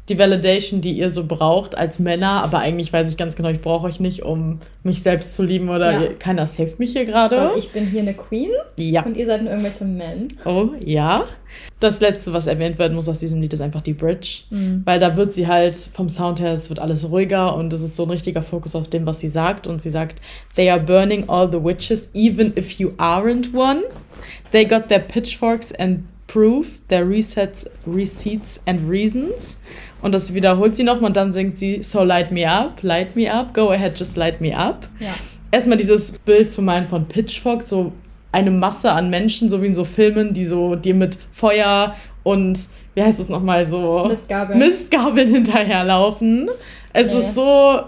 die Validation, die ihr so braucht als Männer, aber eigentlich weiß ich ganz genau, ich brauche euch nicht, um mich selbst zu lieben oder ja. keiner saved mich hier gerade. Ich bin hier eine Queen ja. und ihr seid nur irgendwelche Men. Oh, ja. Das letzte, was erwähnt werden muss aus diesem Lied, ist einfach die Bridge, mhm. weil da wird sie halt vom Sound her, es wird alles ruhiger und es ist so ein richtiger Fokus auf dem, was sie sagt und sie sagt, they are burning all the witches even if you aren't one. They got their pitchforks and proof, their resets, receipts and reasons. Und das wiederholt sie nochmal und dann singt sie So light me up, light me up, go ahead, just light me up. Ja. Erstmal dieses Bild zu malen von Pitchfork, so eine Masse an Menschen, so wie in so Filmen, die so dir mit Feuer und, wie heißt es nochmal, so Mistgabeln, Mistgabeln [laughs] hinterherlaufen. Es nee. ist so,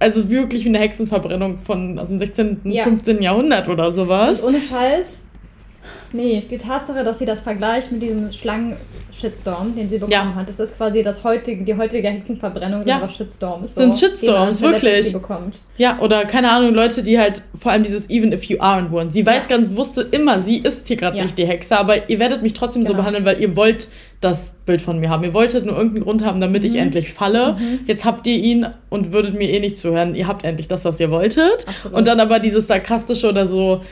also wirklich wie eine Hexenverbrennung von aus dem 16., ja. 15. Jahrhundert oder sowas. Und ohne Scheiß, Nee, die Tatsache, dass sie das vergleicht mit diesem Schlangen-Shitstorm, den sie bekommen ja. hat, das ist quasi das heutige, die heutige Hexenverbrennung ja. sind Shitstorms. So, sind Shitstorms, wirklich. Ja, oder keine Ahnung, Leute, die halt vor allem dieses Even if you aren't one. Sie weiß ja. ganz, wusste immer, sie ist hier gerade ja. nicht die Hexe, aber ihr werdet mich trotzdem genau. so behandeln, weil ihr wollt das Bild von mir haben. Ihr wolltet nur irgendeinen Grund haben, damit mhm. ich endlich falle. Mhm. Jetzt habt ihr ihn und würdet mir eh nicht zuhören. Ihr habt endlich das, was ihr wolltet. Absolut. Und dann aber dieses sarkastische oder so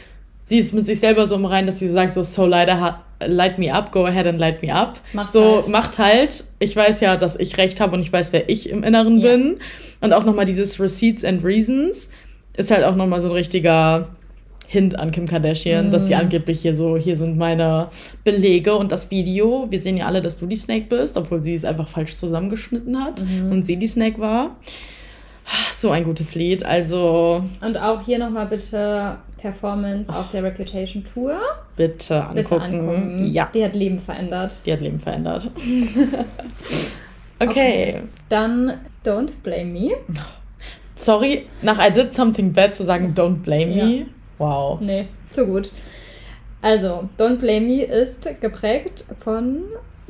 sie ist mit sich selber so im Rein, dass sie so sagt, so, so leider light me up, go ahead and light me up. Macht so, halt. macht halt. Ich weiß ja, dass ich recht habe und ich weiß, wer ich im Inneren ja. bin. Und auch nochmal dieses Receipts and Reasons ist halt auch nochmal so ein richtiger Hint an Kim Kardashian, mm. dass sie mhm. angeblich hier so, hier sind meine Belege und das Video. Wir sehen ja alle, dass du die Snake bist, obwohl sie es einfach falsch zusammengeschnitten hat mhm. und sie die Snake war. So ein gutes Lied, also. Und auch hier nochmal bitte Performance auf der Reputation Tour. Bitte angucken. Bitte angucken. Ja. Die hat Leben verändert. Die hat Leben verändert. [laughs] okay. okay. Dann Don't Blame Me. Sorry, nach I Did Something Bad zu sagen Don't Blame ja. Me. Wow. Nee, zu gut. Also, Don't Blame Me ist geprägt von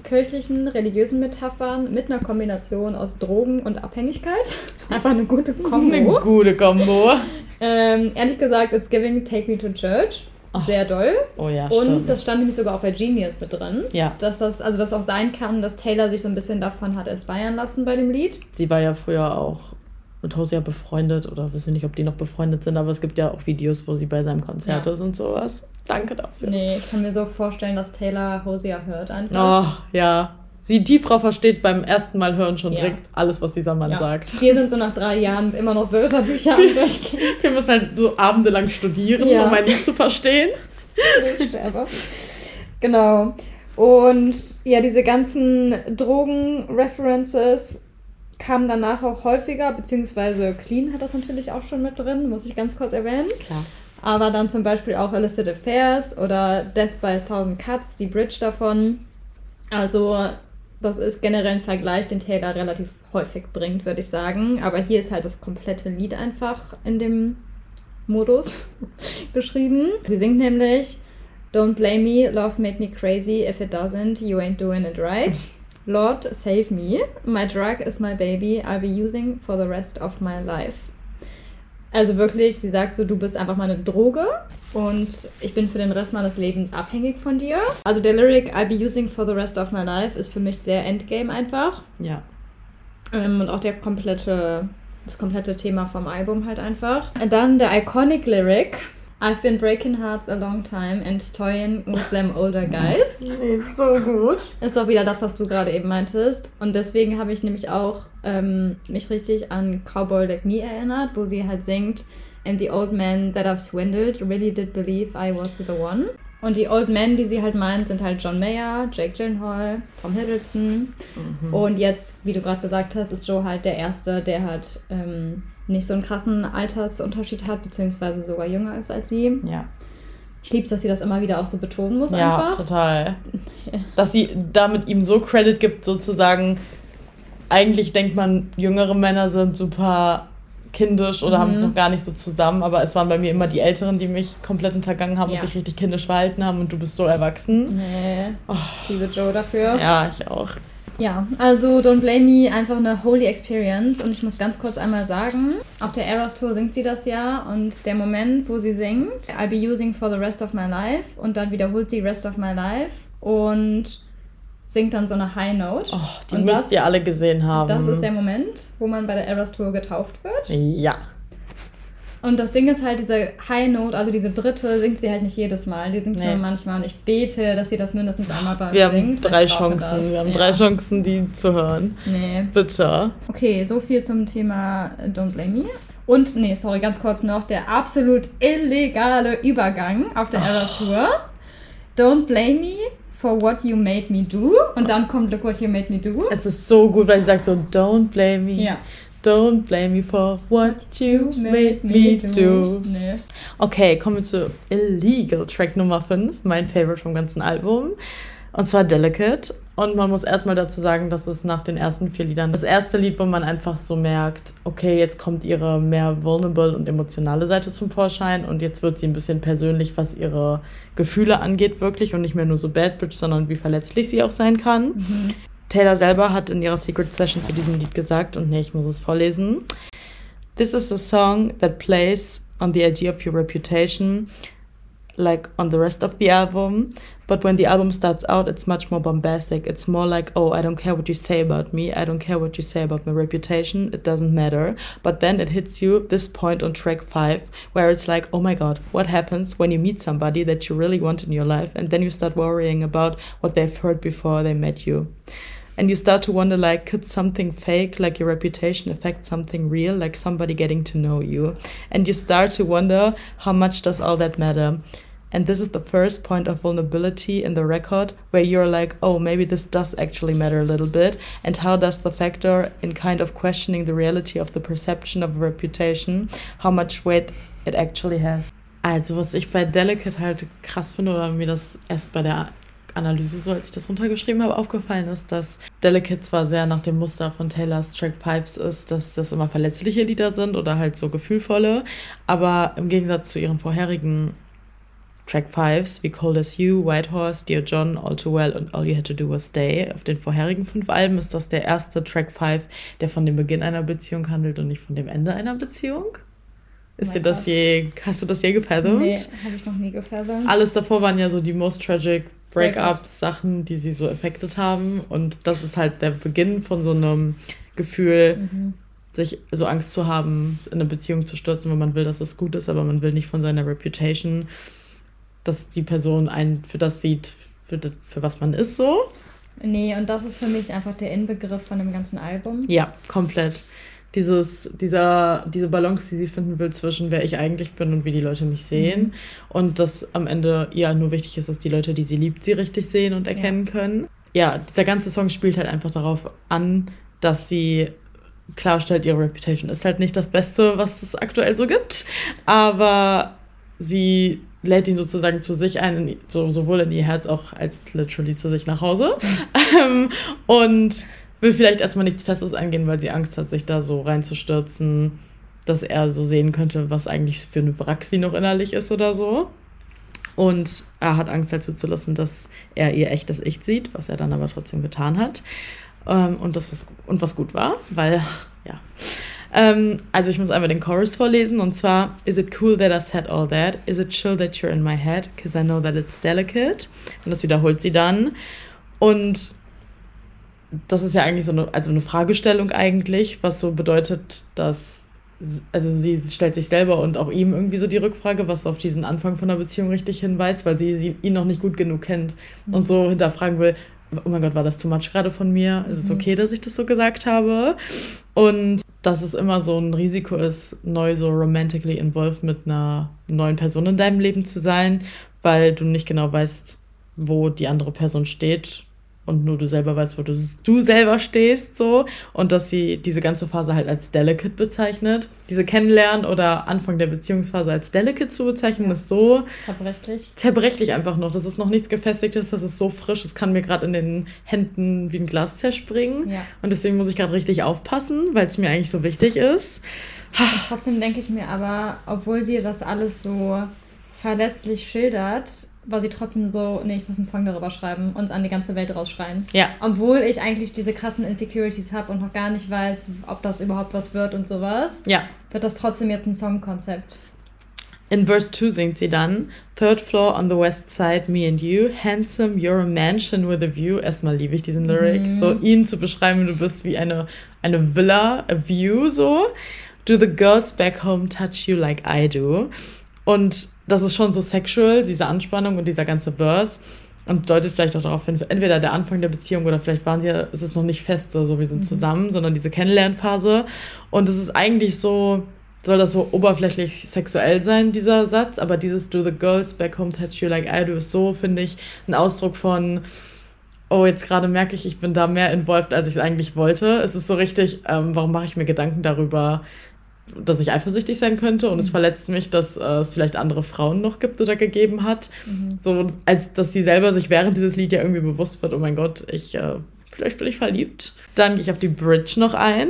kirchlichen, religiösen Metaphern mit einer Kombination aus Drogen und Abhängigkeit. [laughs] Einfach eine gute Kombo. Eine gute Kombo. ähm, ehrlich gesagt, it's giving Take Me to Church. Sehr doll. Oh ja, Und stimmt. das stand nämlich sogar auch bei Genius mit drin. Ja. Dass das, also das auch sein kann, dass Taylor sich so ein bisschen davon hat inspirieren lassen bei dem Lied. Sie war ja früher auch mit Hosea befreundet oder wissen wir nicht, ob die noch befreundet sind, aber es gibt ja auch Videos, wo sie bei seinem Konzert ja. ist und sowas. Danke dafür. Nee, ich kann mir so vorstellen, dass Taylor Hosea hört einfach. Oh, ja. sie, die Frau versteht beim ersten Mal hören schon direkt ja. alles, was dieser Mann ja. sagt. Wir sind so nach drei Jahren immer noch Wörterbücher am Durchgehen. Wir müssen halt so abendelang studieren, ja. um ein Lied zu verstehen. genau. Und ja, diese ganzen Drogen-References kamen danach auch häufiger, beziehungsweise Clean hat das natürlich auch schon mit drin, muss ich ganz kurz erwähnen. Klar. Aber dann zum Beispiel auch Illicit Affairs oder Death by a Thousand Cuts, die Bridge davon. Also das ist generell ein Vergleich, den Taylor relativ häufig bringt, würde ich sagen. Aber hier ist halt das komplette Lied einfach in dem Modus [laughs] beschrieben. Sie singt nämlich Don't blame me, love made me crazy. If it doesn't, you ain't doing it right. Lord, save me. My drug is my baby. I'll be using for the rest of my life. Also wirklich, sie sagt so, du bist einfach meine Droge und ich bin für den Rest meines Lebens abhängig von dir. Also der Lyric I'll be using for the rest of my life ist für mich sehr Endgame einfach. Ja. Ähm, und auch der komplette, das komplette Thema vom Album halt einfach. Und dann der Iconic Lyric I've been breaking hearts a long time and toying with them older guys. [laughs] so gut. Ist doch wieder das, was du gerade eben meintest. Und deswegen habe ich nämlich auch ähm, mich richtig an Cowboy Like Me erinnert, wo sie halt singt And the old man that I've swindled really did believe I was the one. Und die Old Men, die sie halt meint, sind halt John Mayer, Jake Gyllenhaal, Tom Hiddleston. Mhm. Und jetzt, wie du gerade gesagt hast, ist Joe halt der Erste, der halt ähm, nicht so einen krassen Altersunterschied hat, beziehungsweise sogar jünger ist als sie. Ja. Ich liebe es, dass sie das immer wieder auch so betonen muss ja, einfach. Total. [laughs] Dass sie damit ihm so Credit gibt, sozusagen, eigentlich denkt man, jüngere Männer sind super kindisch oder mhm. haben es noch gar nicht so zusammen, aber es waren bei mir immer die Älteren, die mich komplett hintergangen haben ja. und sich richtig kindisch verhalten haben und du bist so erwachsen. Nee. Oh. Liebe Joe dafür. Ja, ich auch. Ja, also Don't Blame Me, einfach eine holy experience. Und ich muss ganz kurz einmal sagen, auf der Eras Tour singt sie das ja und der Moment, wo sie singt, I'll be using for the rest of my life und dann wiederholt sie rest of my life und singt dann so eine High Note. Oh, die und müsst das, ihr alle gesehen haben. Das ist der Moment, wo man bei der Eras Tour getauft wird. Ja. Und das Ding ist halt, diese High Note, also diese dritte, singt sie halt nicht jedes Mal. Die singt nee. nur manchmal. Und ich bete, dass sie das mindestens einmal bei uns Wir singt. haben drei Chancen. Wir haben ja. drei Chancen, die zu hören. Nee. Bitte. Okay, so viel zum Thema Don't Blame Me. Und, nee, sorry, ganz kurz noch, der absolut illegale Übergang auf der oh. Eras Tour. Don't Blame Me for what you made me do. Und dann kommt Look what you made me do. Es ist so gut, weil sie sagt so, don't blame me. Ja. Don't blame me for what you made me do. Nee. Okay, kommen wir zu Illegal, Track Nummer 5, mein Favorite vom ganzen Album. Und zwar Delicate. Und man muss erstmal dazu sagen, dass es nach den ersten vier Liedern das erste Lied, wo man einfach so merkt, okay, jetzt kommt ihre mehr vulnerable und emotionale Seite zum Vorschein und jetzt wird sie ein bisschen persönlich, was ihre Gefühle angeht, wirklich und nicht mehr nur so Bad Bitch, sondern wie verletzlich sie auch sein kann. Mhm. Taylor selber hat in ihrer Secret Session zu diesem Lied gesagt, und nee, ich muss es vorlesen. This is a song that plays on the idea of your reputation, like on the rest of the album. But when the album starts out, it's much more bombastic. It's more like, oh, I don't care what you say about me. I don't care what you say about my reputation. It doesn't matter. But then it hits you this point on track five, where it's like, oh my God, what happens when you meet somebody that you really want in your life? And then you start worrying about what they've heard before they met you and you start to wonder like could something fake like your reputation affect something real like somebody getting to know you? And you start to wonder how much does all that matter? And this is the first point of vulnerability in the record where you're like oh maybe this does actually matter a little bit. And how does the factor in kind of questioning the reality of the perception of reputation how much weight it actually has? Also was ich bei Delicate halt krass finde oder mir das erst bei der Analyse, so als ich das runtergeschrieben habe, aufgefallen ist, dass Delicate zwar sehr nach dem Muster von Taylors Track Pipes ist, dass das immer verletzliche Lieder sind oder halt so gefühlvolle, aber im Gegensatz zu ihren vorherigen Track Fives wie Cold as You, White Horse, Dear John, All Too Well und All You Had to Do Was Stay. Auf den vorherigen fünf Alben ist das der erste Track Five, der von dem Beginn einer Beziehung handelt und nicht von dem Ende einer Beziehung. Ist dir das je, hast du das je gefeathert? Nee, habe ich noch nie gefeathert. Alles davor waren ja so die most tragic Breakups-Sachen, die sie so affected haben. Und das ist halt der Beginn von so einem Gefühl, mhm. sich so Angst zu haben, in eine Beziehung zu stürzen, wenn man will, dass es gut ist, aber man will nicht von seiner Reputation, dass die Person einen für das sieht, für, für was man ist, so. Nee, und das ist für mich einfach der Inbegriff von dem ganzen Album. Ja, komplett. Dieses, dieser, diese Balance, die sie finden will zwischen wer ich eigentlich bin und wie die Leute mich sehen. Mhm. Und dass am Ende ihr nur wichtig ist, dass die Leute, die sie liebt, sie richtig sehen und erkennen ja. können. Ja, dieser ganze Song spielt halt einfach darauf an, dass sie klarstellt, ihre Reputation ist halt nicht das Beste, was es aktuell so gibt. Aber sie lädt ihn sozusagen zu sich ein, so, sowohl in ihr Herz auch als literally zu sich nach Hause. Mhm. [laughs] und will vielleicht erstmal nichts Festes eingehen, weil sie Angst hat, sich da so reinzustürzen, dass er so sehen könnte, was eigentlich für eine Wrack sie noch innerlich ist oder so. Und er hat Angst dazu zu lassen, dass er ihr echtes Ich sieht, was er dann aber trotzdem getan hat. Ähm, und, das was, und was gut war, weil, ja. Ähm, also ich muss einmal den Chorus vorlesen und zwar Is it cool that I said all that? Is it chill that you're in my head? Because I know that it's delicate. Und das wiederholt sie dann. Und das ist ja eigentlich so eine, also eine Fragestellung eigentlich, was so bedeutet, dass also sie stellt sich selber und auch ihm irgendwie so die Rückfrage, was auf diesen Anfang von der Beziehung richtig hinweist, weil sie, sie ihn noch nicht gut genug kennt und so hinterfragen will, oh mein Gott, war das too much gerade von mir? Ist es mhm. okay, dass ich das so gesagt habe? Und dass es immer so ein Risiko ist, neu so romantically involved mit einer neuen Person in deinem Leben zu sein, weil du nicht genau weißt, wo die andere Person steht und nur du selber weißt, wo du, du selber stehst, so. Und dass sie diese ganze Phase halt als delicate bezeichnet. Diese Kennenlernen oder Anfang der Beziehungsphase als delicate zu bezeichnen, ja. ist so. Zerbrechlich. Zerbrechlich einfach noch. Das ist noch nichts Gefestigtes, das ist so frisch, es kann mir gerade in den Händen wie ein Glas zerspringen. Ja. Und deswegen muss ich gerade richtig aufpassen, weil es mir eigentlich so wichtig ist. Und trotzdem denke ich mir aber, obwohl sie das alles so verlässlich schildert, war sie trotzdem so, nee, ich muss einen Song darüber schreiben, uns an die ganze Welt rausschreien. Ja. Obwohl ich eigentlich diese krassen Insecurities habe und noch gar nicht weiß, ob das überhaupt was wird und sowas. Ja. Wird das trotzdem jetzt ein Songkonzept. In Verse 2 singt sie dann, Third floor on the west side, me and you, handsome, you're a mansion with a view. Erstmal liebe ich diesen Lyric. Mhm. So, ihn zu beschreiben, du bist wie eine, eine Villa, a view, so. Do the girls back home touch you like I do? Und das ist schon so sexual, diese Anspannung und dieser ganze Verse. Und deutet vielleicht auch darauf hin, entweder der Anfang der Beziehung oder vielleicht waren sie ja, ist es noch nicht fest, so, wir sind mhm. zusammen, sondern diese Kennenlernphase. Und es ist eigentlich so, soll das so oberflächlich sexuell sein, dieser Satz, aber dieses Do the girls back home touch you like I do ist so, finde ich, ein Ausdruck von, oh, jetzt gerade merke ich, ich bin da mehr involviert, als ich eigentlich wollte. Es ist so richtig, ähm, warum mache ich mir Gedanken darüber, dass ich eifersüchtig sein könnte und mhm. es verletzt mich, dass äh, es vielleicht andere Frauen noch gibt oder gegeben hat. Mhm. So, als dass sie selber sich während dieses Lied ja irgendwie bewusst wird, oh mein Gott, ich, äh, vielleicht bin ich verliebt. Dann gehe ich auf die Bridge noch ein.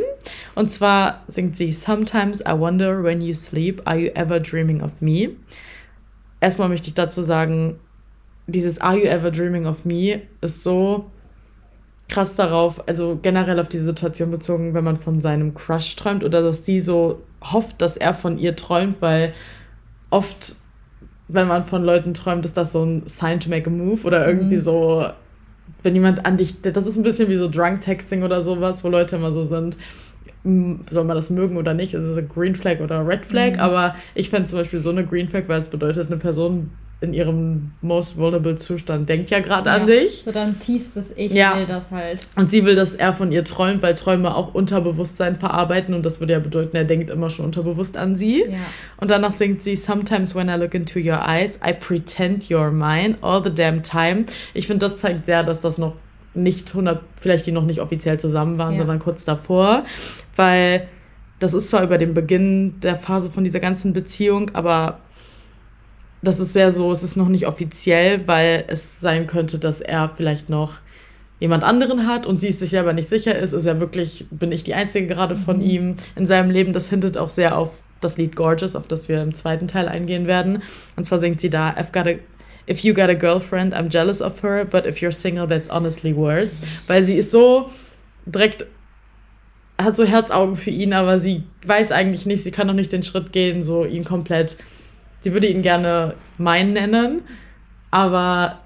Und zwar singt sie Sometimes I wonder when you sleep, are you ever dreaming of me? Erstmal möchte ich dazu sagen, dieses Are you ever dreaming of me ist so krass darauf, also generell auf die Situation bezogen, wenn man von seinem Crush träumt oder dass sie so hofft, dass er von ihr träumt, weil oft, wenn man von Leuten träumt, ist das so ein Sign to make a move oder irgendwie mhm. so, wenn jemand an dich, das ist ein bisschen wie so Drunk Texting oder sowas, wo Leute immer so sind, soll man das mögen oder nicht, ist es ein Green Flag oder Red Flag, mhm. aber ich fände zum Beispiel so eine Green Flag, weil es bedeutet, eine Person in ihrem most vulnerable Zustand denkt ja gerade ja, an dich. So dann tiefstes Ich ja. will das halt. Und sie will, dass er von ihr träumt, weil Träume auch Unterbewusstsein verarbeiten und das würde ja bedeuten, er denkt immer schon unterbewusst an sie. Ja. Und danach singt sie Sometimes when I look into your eyes, I pretend you're mine all the damn time. Ich finde, das zeigt sehr, dass das noch nicht 100, vielleicht die noch nicht offiziell zusammen waren, sondern kurz davor, weil das ist zwar über den Beginn der Phase von dieser ganzen Beziehung, aber das ist sehr so, es ist noch nicht offiziell, weil es sein könnte, dass er vielleicht noch jemand anderen hat und sie ist sich aber nicht sicher ist. Ist er wirklich, bin ich die Einzige gerade von mhm. ihm in seinem Leben? Das hintet auch sehr auf das Lied Gorgeous, auf das wir im zweiten Teil eingehen werden. Und zwar singt sie da, I've got a If you got a girlfriend, I'm jealous of her, but if you're single, that's honestly worse. Weil sie ist so direkt, hat so Herzaugen für ihn, aber sie weiß eigentlich nicht, sie kann noch nicht den Schritt gehen, so ihn komplett sie würde ihn gerne mein nennen, aber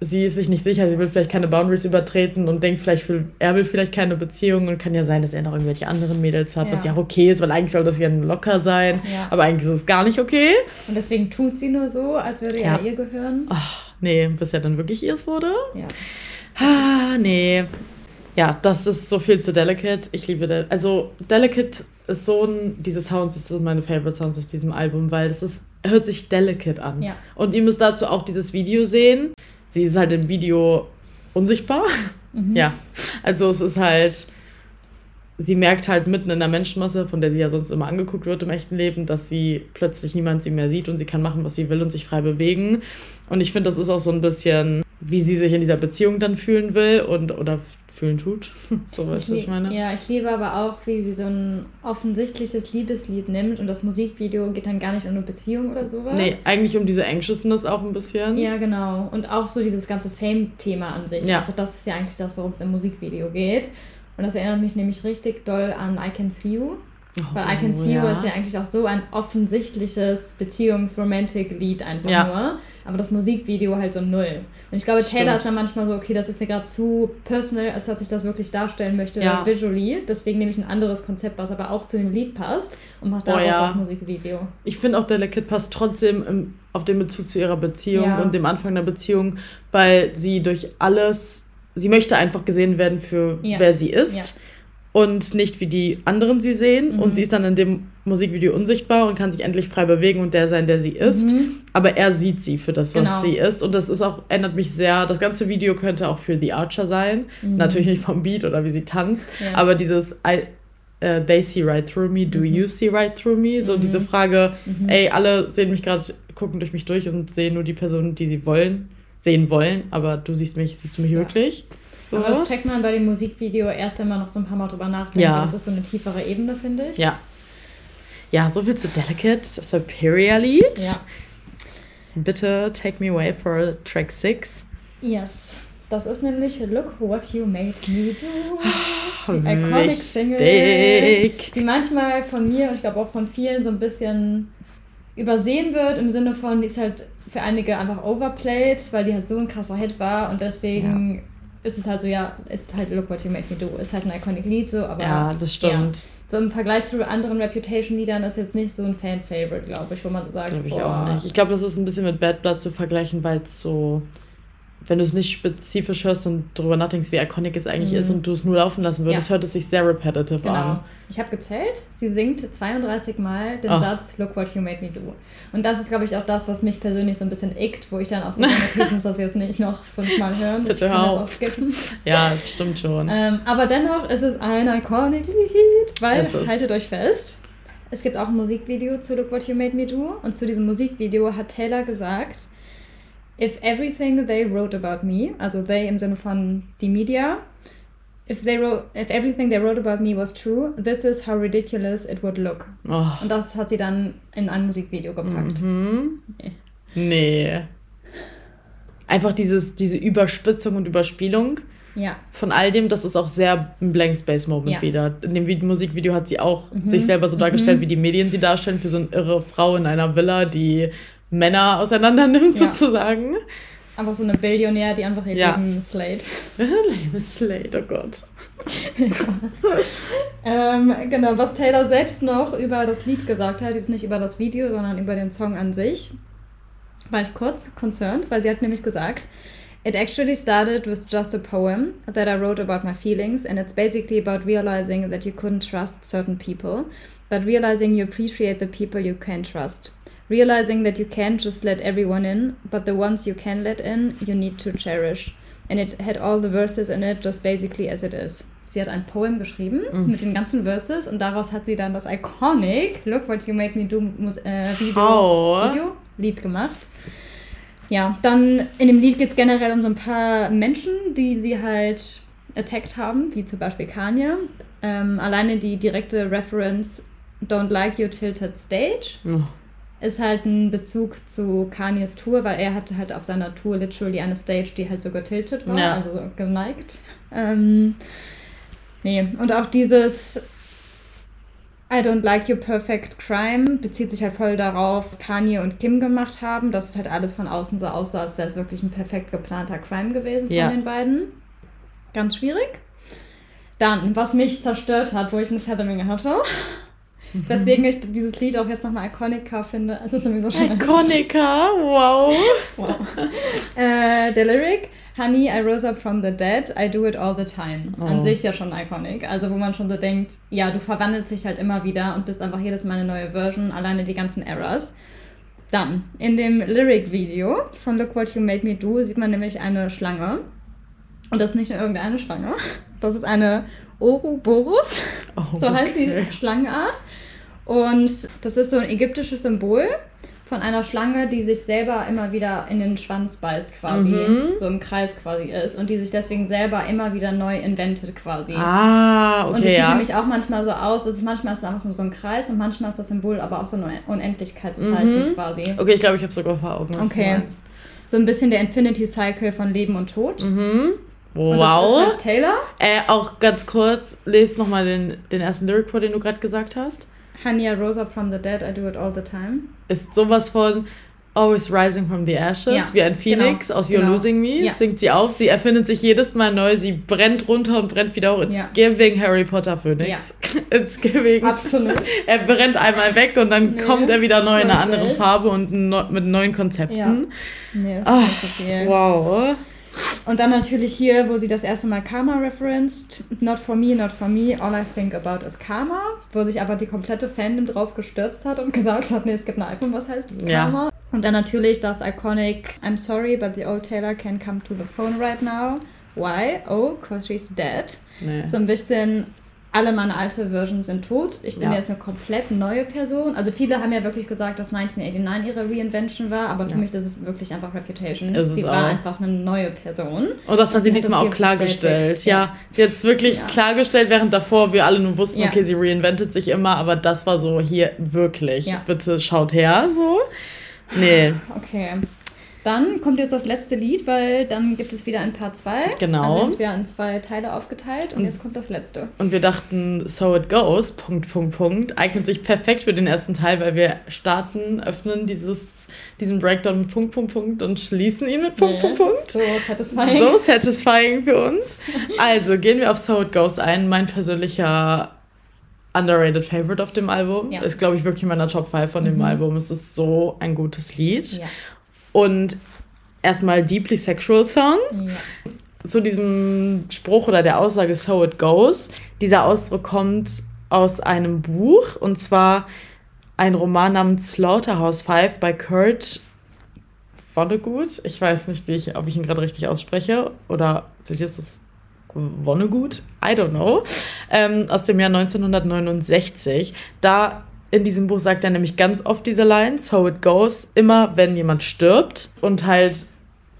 sie ist sich nicht sicher, sie will vielleicht keine Boundaries übertreten und denkt vielleicht, er will vielleicht keine Beziehung und kann ja sein, dass er noch irgendwelche anderen Mädels hat, ja. was ja auch okay ist, weil eigentlich soll das ja locker sein, ja. aber eigentlich ist es gar nicht okay. Und deswegen tut sie nur so, als würde ja. er ihr gehören. Ach, nee, bis er dann wirklich ihrs wurde. Ja. Ah, nee. Ja, das ist so viel zu Delicate. Ich liebe das. Also, Delicate ist so ein. Diese Sounds, das sind meine Favorite Sounds auf diesem Album, weil das ist, hört sich delicate an. Ja. Und ihr müsst dazu auch dieses Video sehen. Sie ist halt im Video unsichtbar. Mhm. Ja. Also, es ist halt sie merkt halt mitten in der Menschenmasse, von der sie ja sonst immer angeguckt wird im echten Leben, dass sie plötzlich niemand sie mehr sieht und sie kann machen, was sie will und sich frei bewegen. Und ich finde, das ist auch so ein bisschen, wie sie sich in dieser Beziehung dann fühlen will und oder fühlen tut. [laughs] so ist das meine. Ja, ich liebe aber auch, wie sie so ein offensichtliches Liebeslied nimmt und das Musikvideo geht dann gar nicht um eine Beziehung oder sowas. Nee, eigentlich um diese Anxiousness auch ein bisschen. Ja, genau. Und auch so dieses ganze Fame-Thema an sich. Ja. Einfach das ist ja eigentlich das, worum es im Musikvideo geht. Und das erinnert mich nämlich richtig doll an I Can See You. Oh, Weil I Can See ja. You ist ja eigentlich auch so ein offensichtliches Beziehungs-Romantic-Lied einfach ja. nur. Aber das Musikvideo halt so null. Und ich glaube, Taylor ist dann manchmal so, okay, das ist mir gerade zu personal, als dass ich das wirklich darstellen möchte, ja. visually. Deswegen nehme ich ein anderes Konzept, was aber auch zu dem Lied passt und mache daraus oh, ja. das Musikvideo. Ich finde auch, Delicate passt trotzdem im, auf den Bezug zu ihrer Beziehung und dem Anfang der Beziehung, weil sie durch alles sie möchte einfach gesehen werden für wer sie ist. Und nicht wie die anderen sie sehen. Mhm. Und sie ist dann in dem Musikvideo unsichtbar und kann sich endlich frei bewegen und der sein, der sie ist. Mhm. Aber er sieht sie für das, was genau. sie ist. Und das ist auch, ändert mich sehr. Das ganze Video könnte auch für The Archer sein. Mhm. Natürlich nicht vom Beat oder wie sie tanzt. Ja. Aber dieses I, uh, They see right through me, do mhm. you see right through me? So mhm. diese Frage, mhm. ey, alle sehen mich gerade, gucken durch mich durch und sehen nur die Person, die sie wollen sehen wollen, aber du siehst mich, siehst du mich ja. wirklich? So. Aber das checkt man bei dem Musikvideo erst, wenn man noch so ein paar Mal drüber nachdenkt. Ja. Das ist so eine tiefere Ebene, finde ich. Ja. Ja, soviel zu Delicate, das Superior-Lied. Ja. Bitte take me away for Track 6. Yes. Das ist nämlich Look What You Made Me Do. Die Iconic Single. Die manchmal von mir und ich glaube auch von vielen so ein bisschen übersehen wird, im Sinne von, die ist halt für einige einfach overplayed, weil die halt so ein krasser Hit war und deswegen ja. Ist es halt so, ja, ist halt Look What You Make Me Do, ist halt ein iconic Lied so, aber. Ja, das stimmt. Ja. So im Vergleich zu anderen Reputation-Liedern ist jetzt nicht so ein Fan-Favorite, glaube ich, wo man so sagt. Glaube ich boah. auch nicht. Ich glaube, das ist ein bisschen mit Bad Blood zu vergleichen, weil es so wenn du es nicht spezifisch hörst und darüber nachdenkst, wie iconic es eigentlich mhm. ist und du es nur laufen lassen würdest, ja. hört es sich sehr repetitive genau. an. Ich habe gezählt, sie singt 32 Mal den Ach. Satz Look what you made me do. Und das ist, glaube ich, auch das, was mich persönlich so ein bisschen ickt, wo ich dann auch so denke, ich muss das jetzt nicht noch fünfmal hören. Bitte ich kann das auch skippen. Ja, das stimmt schon. Ähm, aber dennoch ist es ein iconic Lied, weil, haltet euch fest, es gibt auch ein Musikvideo zu Look What You Made Me Do und zu diesem Musikvideo hat Taylor gesagt, if everything they wrote about me, also they im Sinne von die Media, if they wrote, if everything they wrote about me was true, this is how ridiculous it would look. Oh. Und das hat sie dann in ein Musikvideo gepackt. Mhm. Nee. nee. Einfach dieses, diese Überspitzung und Überspielung. Ja. Von all dem, das ist auch sehr ein Blank Space Moment ja. wieder. In dem Musikvideo hat sie auch mhm. sich selber so dargestellt, mhm. wie die Medien sie darstellen, für so eine irre Frau in einer Villa, die Männer auseinander nimmt, ja. sozusagen. Einfach so eine Billionär, die einfach ihr ja. Leben slate. [laughs] Leben slate, oh Gott. [laughs] ähm, genau, was Taylor selbst noch über das Lied gesagt hat, jetzt nicht über das Video, sondern über den Song an sich, war ich kurz concerned, weil sie hat nämlich gesagt, It actually started with just a poem that I wrote about my feelings, and it's basically about realizing that you couldn't trust certain people, but realizing you appreciate the people you can trust. Realizing that you can't just let everyone in, but the ones you can let in, you need to cherish. And it had all the verses in it, just basically as it is. Sie hat ein Poem geschrieben mm. mit den ganzen Verses und daraus hat sie dann das iconic Look What You Made Me Do äh, Video, Video, Lied gemacht. Ja, dann in dem Lied geht es generell um so ein paar Menschen, die sie halt attacked haben, wie zum Beispiel Kanye. Ähm, alleine die direkte Reference Don't Like You Tilted Stage. Oh ist halt ein Bezug zu Kanyes Tour, weil er hatte halt auf seiner Tour literally eine Stage, die halt so getiltet war, ja. also geneigt. Ähm, nee, und auch dieses I don't like your perfect crime bezieht sich halt voll darauf, was Kanye und Kim gemacht haben, dass es halt alles von außen so aussah, als wäre es wirklich ein perfekt geplanter Crime gewesen ja. von den beiden. Ganz schwierig. Dann, was mich zerstört hat, wo ich eine Feathermenge hatte, Weswegen ich dieses Lied auch jetzt nochmal Iconica finde. Also sowieso schon Iconica, wow. wow. äh, der Lyric, Honey, I rose up from the dead, I do it all the time. Oh. An sich ja schon iconic. Also wo man schon so denkt, ja, du verwandelst dich halt immer wieder und bist einfach jedes Mal eine neue Version, alleine die ganzen Errors. Dann, in dem Lyric-Video von Look What You Made Me Do sieht man nämlich eine Schlange. Und das ist nicht nur irgendeine Schlange. Das ist eine Ouroboros. Oh, so heißt die Schlangenart. Und das ist so ein ägyptisches Symbol von einer Schlange, die sich selber immer wieder in den Schwanz beißt quasi, mhm. so im Kreis quasi ist und die sich deswegen selber immer wieder neu inventet quasi. Ah, okay. Und das ja. sieht nämlich auch manchmal so aus, ist, manchmal ist es einfach nur so ein Kreis und manchmal ist das Symbol aber auch so ein Unendlichkeitszeichen mhm. quasi. Okay, ich glaube, ich habe sogar vor Augen. Okay. So ein bisschen der Infinity Cycle von Leben und Tod. Mhm. Wow. Und Taylor. Äh, auch ganz kurz, lese nochmal den, den ersten Lyric vor, den du gerade gesagt hast. Honey, I rose up from the dead, I do it all the time. Ist sowas von Always Rising from the Ashes, ja, wie ein Phoenix genau, aus You're genau. Losing Me, ja. singt sie auch. Sie erfindet sich jedes Mal neu, sie brennt runter und brennt wieder hoch. It's ja. giving Harry Potter Phoenix. [laughs] It's giving. Absolut. [laughs] er brennt einmal weg und dann nee, kommt er wieder neu in einer anderen Farbe und mit neuen Konzepten. Ja. Nee, ist oh, so viel. Wow. Und dann natürlich hier, wo sie das erste Mal Karma referenced. Not for me, not for me, all I think about is Karma. Wo sich aber die komplette Fandom drauf gestürzt hat und [laughs] gesagt hat, nee, es gibt ein Album, was heißt Karma. Ja. Und dann natürlich das iconic I'm sorry, but the old Taylor can come to the phone right now. Why? Oh, cause she's dead. Nee. So ein bisschen alle meine alte Versions sind tot. Ich bin ja. jetzt eine komplett neue Person. Also viele haben ja wirklich gesagt, dass 1989 ihre Reinvention war, aber für ja. mich das ist wirklich einfach Reputation. Ist sie war auch. einfach eine neue Person. Und das hat sie diesmal auch klargestellt. Ja. ja, sie hat es wirklich klargestellt, während davor wir alle nur wussten, okay, sie reinventet sich immer, aber das war so hier wirklich. Bitte schaut her, so. Nee. Okay. Dann kommt jetzt das letzte Lied, weil dann gibt es wieder ein Part 2. Genau. Also jetzt werden zwei Teile aufgeteilt und, und jetzt kommt das letzte. Und wir dachten, So It Goes, Punkt, Punkt, Punkt, eignet sich perfekt für den ersten Teil, weil wir starten, öffnen dieses, diesen Breakdown mit Punkt, Punkt, Punkt und schließen ihn mit Punkt, nee. Punkt, Punkt. So satisfying. So satisfying für uns. Also gehen wir auf So It Goes ein, mein persönlicher underrated Favorite auf dem Album. Ja. Ist, glaube ich, wirklich in meiner Top 5 von dem mhm. Album. Es ist so ein gutes Lied. Ja. Und erstmal Deeply Sexual Song. Ja. Zu diesem Spruch oder der Aussage So It Goes. Dieser Ausdruck kommt aus einem Buch und zwar ein Roman namens Slaughterhouse Five bei Kurt Vonnegut. Ich weiß nicht, wie ich, ob ich ihn gerade richtig ausspreche oder vielleicht ist es Vonnegut. I don't know. Ähm, aus dem Jahr 1969. Da in diesem Buch sagt er nämlich ganz oft diese Line, so it goes, immer wenn jemand stirbt und halt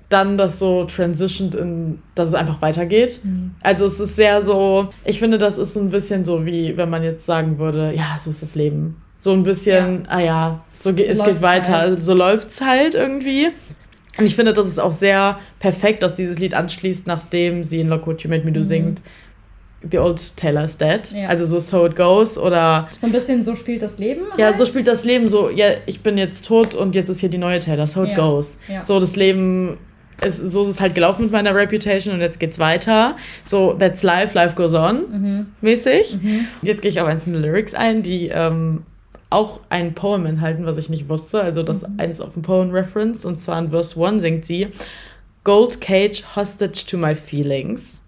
dann das so transitioned in, dass es einfach weitergeht. Mhm. Also es ist sehr so, ich finde, das ist so ein bisschen so wie, wenn man jetzt sagen würde, ja, so ist das Leben. So ein bisschen, ja. ah ja, so, so es geht weiter. Halt. Also so läuft es halt irgendwie. Und ich finde, das ist auch sehr perfekt, dass dieses Lied anschließt, nachdem sie in Look What You Made Me Do mhm. The Old Taylor's Dead. Ja. Also so So It Goes oder. So ein bisschen so spielt das Leben. Halt. Ja, so halt. spielt das Leben. So, ja, ich bin jetzt tot und jetzt ist hier die neue Taylor. So It ja. Goes. Ja. So das Leben. Ist, so ist es halt gelaufen mit meiner Reputation und jetzt geht's weiter. So, that's life, life goes on, mhm. mäßig. Mhm. Jetzt gehe ich auf einzelne Lyrics ein, die ähm, auch ein Poem enthalten, was ich nicht wusste. Also das mhm. eins auf ein Poem Reference. Und zwar in Verse 1 singt sie Gold Cage Hostage to my feelings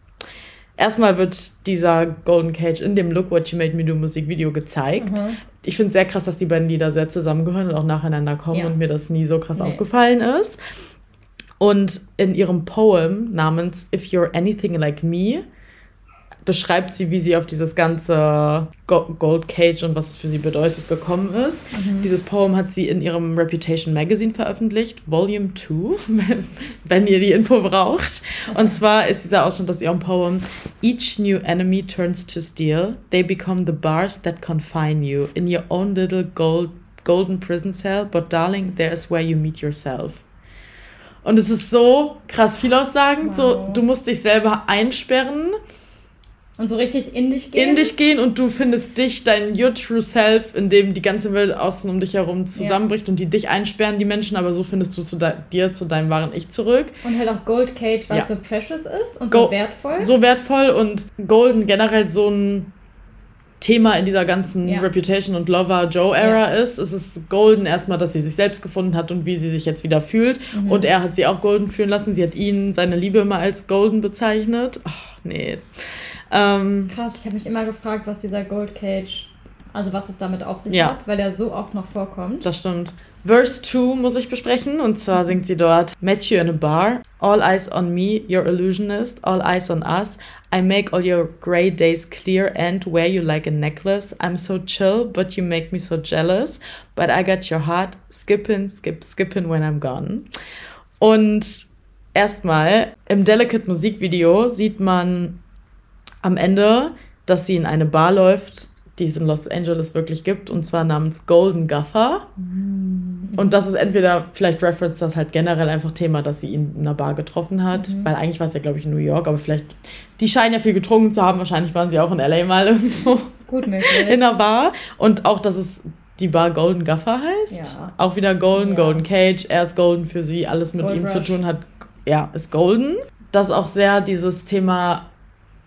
erstmal wird dieser Golden Cage in dem Look What You Made Me Do Musikvideo gezeigt. Mhm. Ich finde es sehr krass, dass die beiden Lieder sehr zusammengehören und auch nacheinander kommen ja. und mir das nie so krass nee. aufgefallen ist. Und in ihrem Poem namens If You're Anything Like Me beschreibt sie, wie sie auf dieses ganze Gold Cage und was es für sie bedeutet gekommen ist. Mhm. Dieses Poem hat sie in ihrem Reputation Magazine veröffentlicht, Volume 2, [laughs] wenn, wenn ihr die Info braucht. Und zwar ist dieser Ausschnitt aus ihrem Poem Each new enemy turns to steel. They become the bars that confine you in your own little gold, golden prison cell. But darling, there's where you meet yourself. Und es ist so krass viel aussagend. Wow. So, du musst dich selber einsperren und so richtig in dich gehen. In dich gehen und du findest dich, dein Your True Self, in dem die ganze Welt außen um dich herum zusammenbricht ja. und die dich einsperren, die Menschen, aber so findest du zu dir, zu deinem wahren Ich zurück. Und halt auch Gold Cage, weil ja. es so precious ist und Go so wertvoll. So wertvoll und Golden generell so ein Thema in dieser ganzen ja. Reputation und Lover Joe Era ja. ist. Es ist golden erstmal, dass sie sich selbst gefunden hat und wie sie sich jetzt wieder fühlt. Mhm. Und er hat sie auch golden fühlen lassen. Sie hat ihn, seine Liebe immer als golden bezeichnet. Ach, nee. Ähm, Krass, ich habe mich immer gefragt, was dieser Gold Cage, also was es damit auf sich ja. hat, weil der so oft noch vorkommt. Das stimmt. Verse 2 muss ich besprechen und zwar singt sie dort Met you in a bar, all eyes on me, your illusionist, all eyes on us. I make all your gray days clear and wear you like a necklace. I'm so chill, but you make me so jealous. But I got your heart skipping, skip, skipping when I'm gone. Und erstmal im Delicate Musikvideo sieht man am Ende, dass sie in eine Bar läuft, die es in Los Angeles wirklich gibt, und zwar namens Golden Guffer. Mhm. Und das ist entweder vielleicht Reference das halt generell einfach Thema, dass sie ihn in einer Bar getroffen hat, mhm. weil eigentlich war es ja, glaube ich, in New York, aber vielleicht, die scheinen ja viel getrunken zu haben, wahrscheinlich waren sie auch in LA mal irgendwo. Gut möglich. [laughs] In einer Bar. Und auch, dass es die Bar Golden Guffer heißt. Ja. Auch wieder Golden, ja. Golden Cage, er ist Golden für sie, alles mit Gold ihm Rush. zu tun hat, ja, ist Golden. Das auch sehr dieses Thema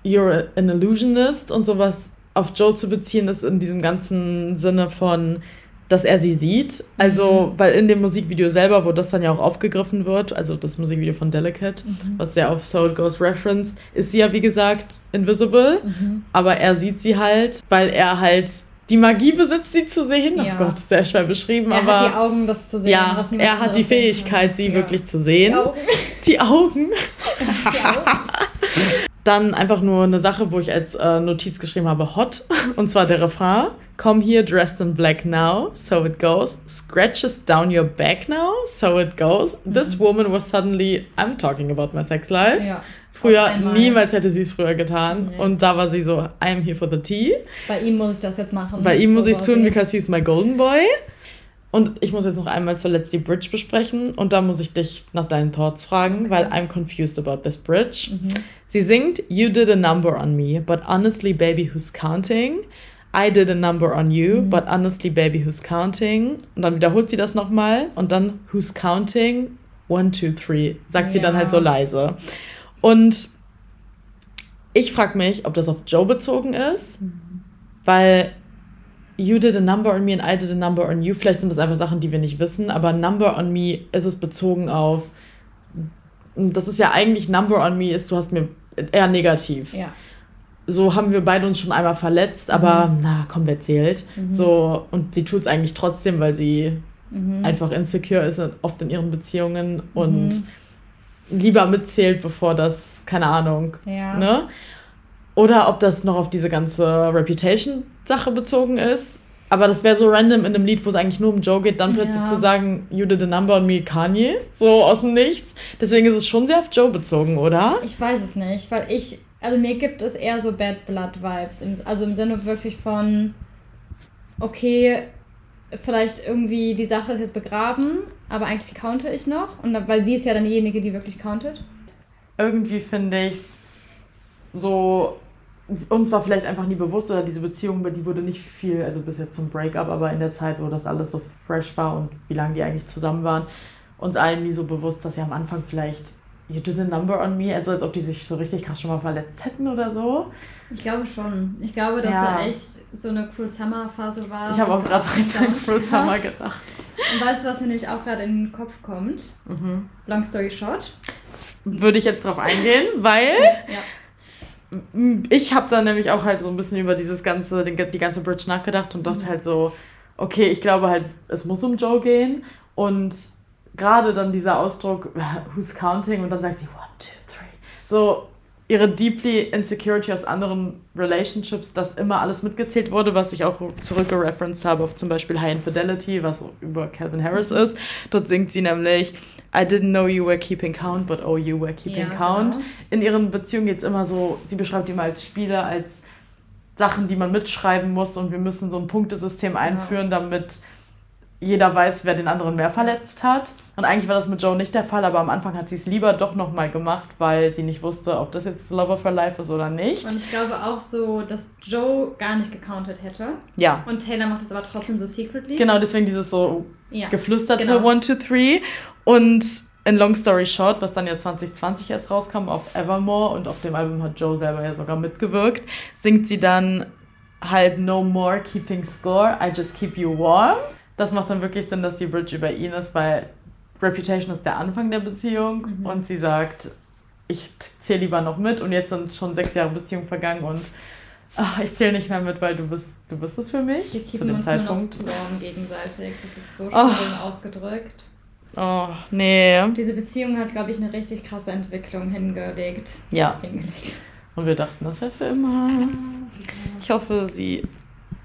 You're an Illusionist und sowas auf Joe zu beziehen ist in diesem ganzen Sinne von, dass er sie sieht. Also, mhm. weil in dem Musikvideo selber, wo das dann ja auch aufgegriffen wird, also das Musikvideo von Delicate, mhm. was sehr auf So It Goes Reference, ist sie ja wie gesagt invisible, mhm. aber er sieht sie halt, weil er halt die Magie besitzt, sie zu sehen. Oh ja. Oh Gott, sehr schwer beschrieben. Er aber, hat die Augen, das zu sehen. Ja, er hat die Fähigkeit, sie ja. wirklich zu sehen. Die Augen. Die Augen. [laughs] die Augen. [laughs] Dann einfach nur eine Sache, wo ich als äh, Notiz geschrieben habe, hot. [laughs] Und zwar der Refrain. Come here dressed in black now, so it goes. Scratches down your back now, so it goes. This mhm. woman was suddenly, I'm talking about my sex life. Ja, früher, niemals hätte sie es früher getan. Nee. Und da war sie so, I'm here for the tea. Bei ihm muss ich das jetzt machen. Bei ihm so muss ich es tun, because he's my golden boy. Und ich muss jetzt noch einmal zuletzt die Bridge besprechen und da muss ich dich nach deinen Thoughts fragen, okay. weil I'm confused about this bridge. Mhm. Sie singt You did a number on me, but honestly, baby, who's counting? I did a number on you, mhm. but honestly, baby, who's counting? Und dann wiederholt sie das nochmal und dann Who's counting? One, two, three. Sagt ja. sie dann halt so leise. Und ich frage mich, ob das auf Joe bezogen ist, mhm. weil You did a number on me and I did a number on you. Vielleicht sind das einfach Sachen, die wir nicht wissen, aber Number on me ist es bezogen auf. Das ist ja eigentlich Number on me ist, du hast mir eher negativ. Ja. So haben wir beide uns schon einmal verletzt, aber mhm. na, komm, wer zählt? Mhm. So, und sie tut es eigentlich trotzdem, weil sie mhm. einfach insecure ist, oft in ihren Beziehungen und mhm. lieber mitzählt, bevor das, keine Ahnung, ja. ne? Oder ob das noch auf diese ganze Reputation-Sache bezogen ist. Aber das wäre so random in einem Lied, wo es eigentlich nur um Joe geht, dann plötzlich ja. zu sagen, You did a number on me, Kanye, so aus dem Nichts. Deswegen ist es schon sehr auf Joe bezogen, oder? Ich weiß es nicht, weil ich, also mir gibt es eher so Bad Blood Vibes. Also im Sinne wirklich von, okay, vielleicht irgendwie die Sache ist jetzt begraben, aber eigentlich counte ich noch. Und weil sie ist ja dann diejenige, die wirklich countet. Irgendwie finde ich es so uns war vielleicht einfach nie bewusst oder diese Beziehung, die wurde nicht viel, also bis jetzt zum Breakup, aber in der Zeit, wo das alles so fresh war und wie lange die eigentlich zusammen waren, uns allen nie so bewusst, dass sie am Anfang vielleicht You did a number on me, also als ob die sich so richtig krass schon mal verletzt hätten oder so. Ich glaube schon. Ich glaube, dass ja. da echt so eine Cruel Summer Phase war. Ich habe auch gerade an Cruel Summer [laughs] gedacht. Und weißt du, was mir nämlich auch gerade in den Kopf kommt? Mhm. Long story short. Würde ich jetzt drauf eingehen, weil [laughs] ja ich habe dann nämlich auch halt so ein bisschen über dieses ganze, die ganze Bridge nachgedacht und dachte mhm. halt so, okay, ich glaube halt, es muss um Joe gehen und gerade dann dieser Ausdruck, [laughs] who's counting und dann sagt sie one, two, three. So ihre deeply insecurity aus anderen Relationships, dass immer alles mitgezählt wurde, was ich auch zurückgereferenced habe auf zum Beispiel High Infidelity, was über Calvin Harris mhm. ist. Dort singt sie nämlich I didn't know you were keeping count, but oh, you were keeping ja, count. Genau. In ihren Beziehungen geht es immer so, sie beschreibt immer als Spieler, als Sachen, die man mitschreiben muss und wir müssen so ein Punktesystem einführen, ja. damit jeder weiß, wer den anderen mehr verletzt hat. Und eigentlich war das mit Joe nicht der Fall, aber am Anfang hat sie es lieber doch nochmal gemacht, weil sie nicht wusste, ob das jetzt Love of Her Life ist oder nicht. Und ich glaube auch so, dass Joe gar nicht gecountet hätte. Ja. Und Taylor macht es aber trotzdem so secretly. Genau, deswegen dieses so ja. geflüsterte genau. One, Two, Three. Und in Long Story Short, was dann ja 2020 erst rauskam auf Evermore und auf dem Album hat Joe selber ja sogar mitgewirkt, singt sie dann halt no more keeping score, I just keep you warm. Das macht dann wirklich Sinn, dass die Bridge über ihn ist, weil Reputation ist der Anfang der Beziehung mhm. und sie sagt, ich zähle lieber noch mit und jetzt sind schon sechs Jahre Beziehung vergangen und ach, ich zähle nicht mehr mit, weil du bist, du bist es für mich. Wir zu dem uns Zeitpunkt. Nur noch gegenseitig. Das ist so schön oh. ausgedrückt. Oh, nee. Diese Beziehung hat, glaube ich, eine richtig krasse Entwicklung hingelegt. Ja. Hingelegt. Und wir dachten, das wäre für immer. Ich hoffe, sie.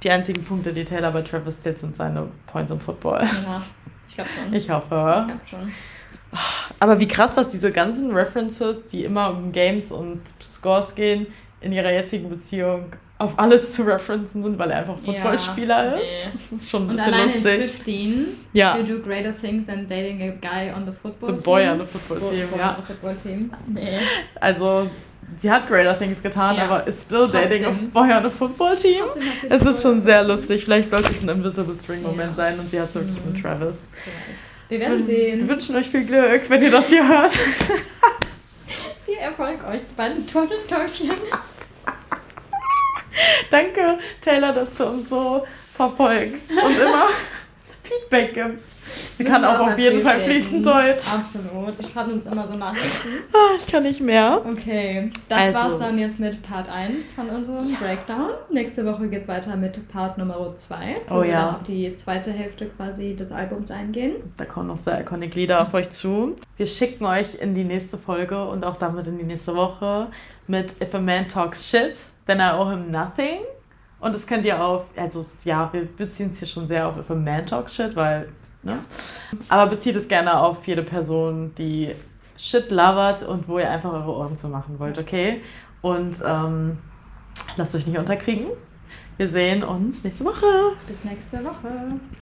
Die einzigen Punkte, die Taylor bei Travis zählt, sind seine Points im Football. Ja, ich glaube schon. Ich hoffe. Ich glaube schon. Aber wie krass, dass diese ganzen References, die immer um Games und Scores gehen, in ihrer jetzigen Beziehung auf alles zu referenzen sind, weil er einfach Footballspieler ja, ist. [laughs] Nee. schon ein bisschen lustig. In 15, ja. You do greater things than dating a guy on the football the team. boy on the football team, ja. The football team. Nee. Also, sie hat greater things getan, ja. aber ist still dating a boy on a football team. Es ist schon sehr lustig. Vielleicht sollte es ein Invisible String Moment ja. sein und sie hat es wirklich mhm. mit Travis. Wir werden sehen. Wir wünschen euch viel Glück, wenn ihr das hier hört. [laughs] viel Erfolg euch beiden Turteltäubchen. Danke, Taylor, dass du uns so verfolgst und immer [laughs] Feedback gibst. Sie kann auch auf jeden Fall fließend Deutsch. Absolut. Ich schreibe uns immer so Nachrichten. Ah, ich kann nicht mehr. Okay, das also. war's dann jetzt mit Part 1 von unserem ja. Breakdown. Nächste Woche geht's weiter mit Part Nummer 2, wo oh, wir ja. dann auf die zweite Hälfte quasi des Albums eingehen. Da kommen noch sehr iconic Lieder auf euch zu. Wir schicken euch in die nächste Folge und auch damit in die nächste Woche mit If a Man Talks Shit Then I owe him nothing. Und das könnt ihr auf, also ja, wir beziehen es hier schon sehr auf a Man Talks Shit, weil, ne? Aber bezieht es gerne auf jede Person, die Shit lovert und wo ihr einfach eure Ohren zu machen wollt, okay? Und ähm, lasst euch nicht unterkriegen. Wir sehen uns nächste Woche. Bis nächste Woche.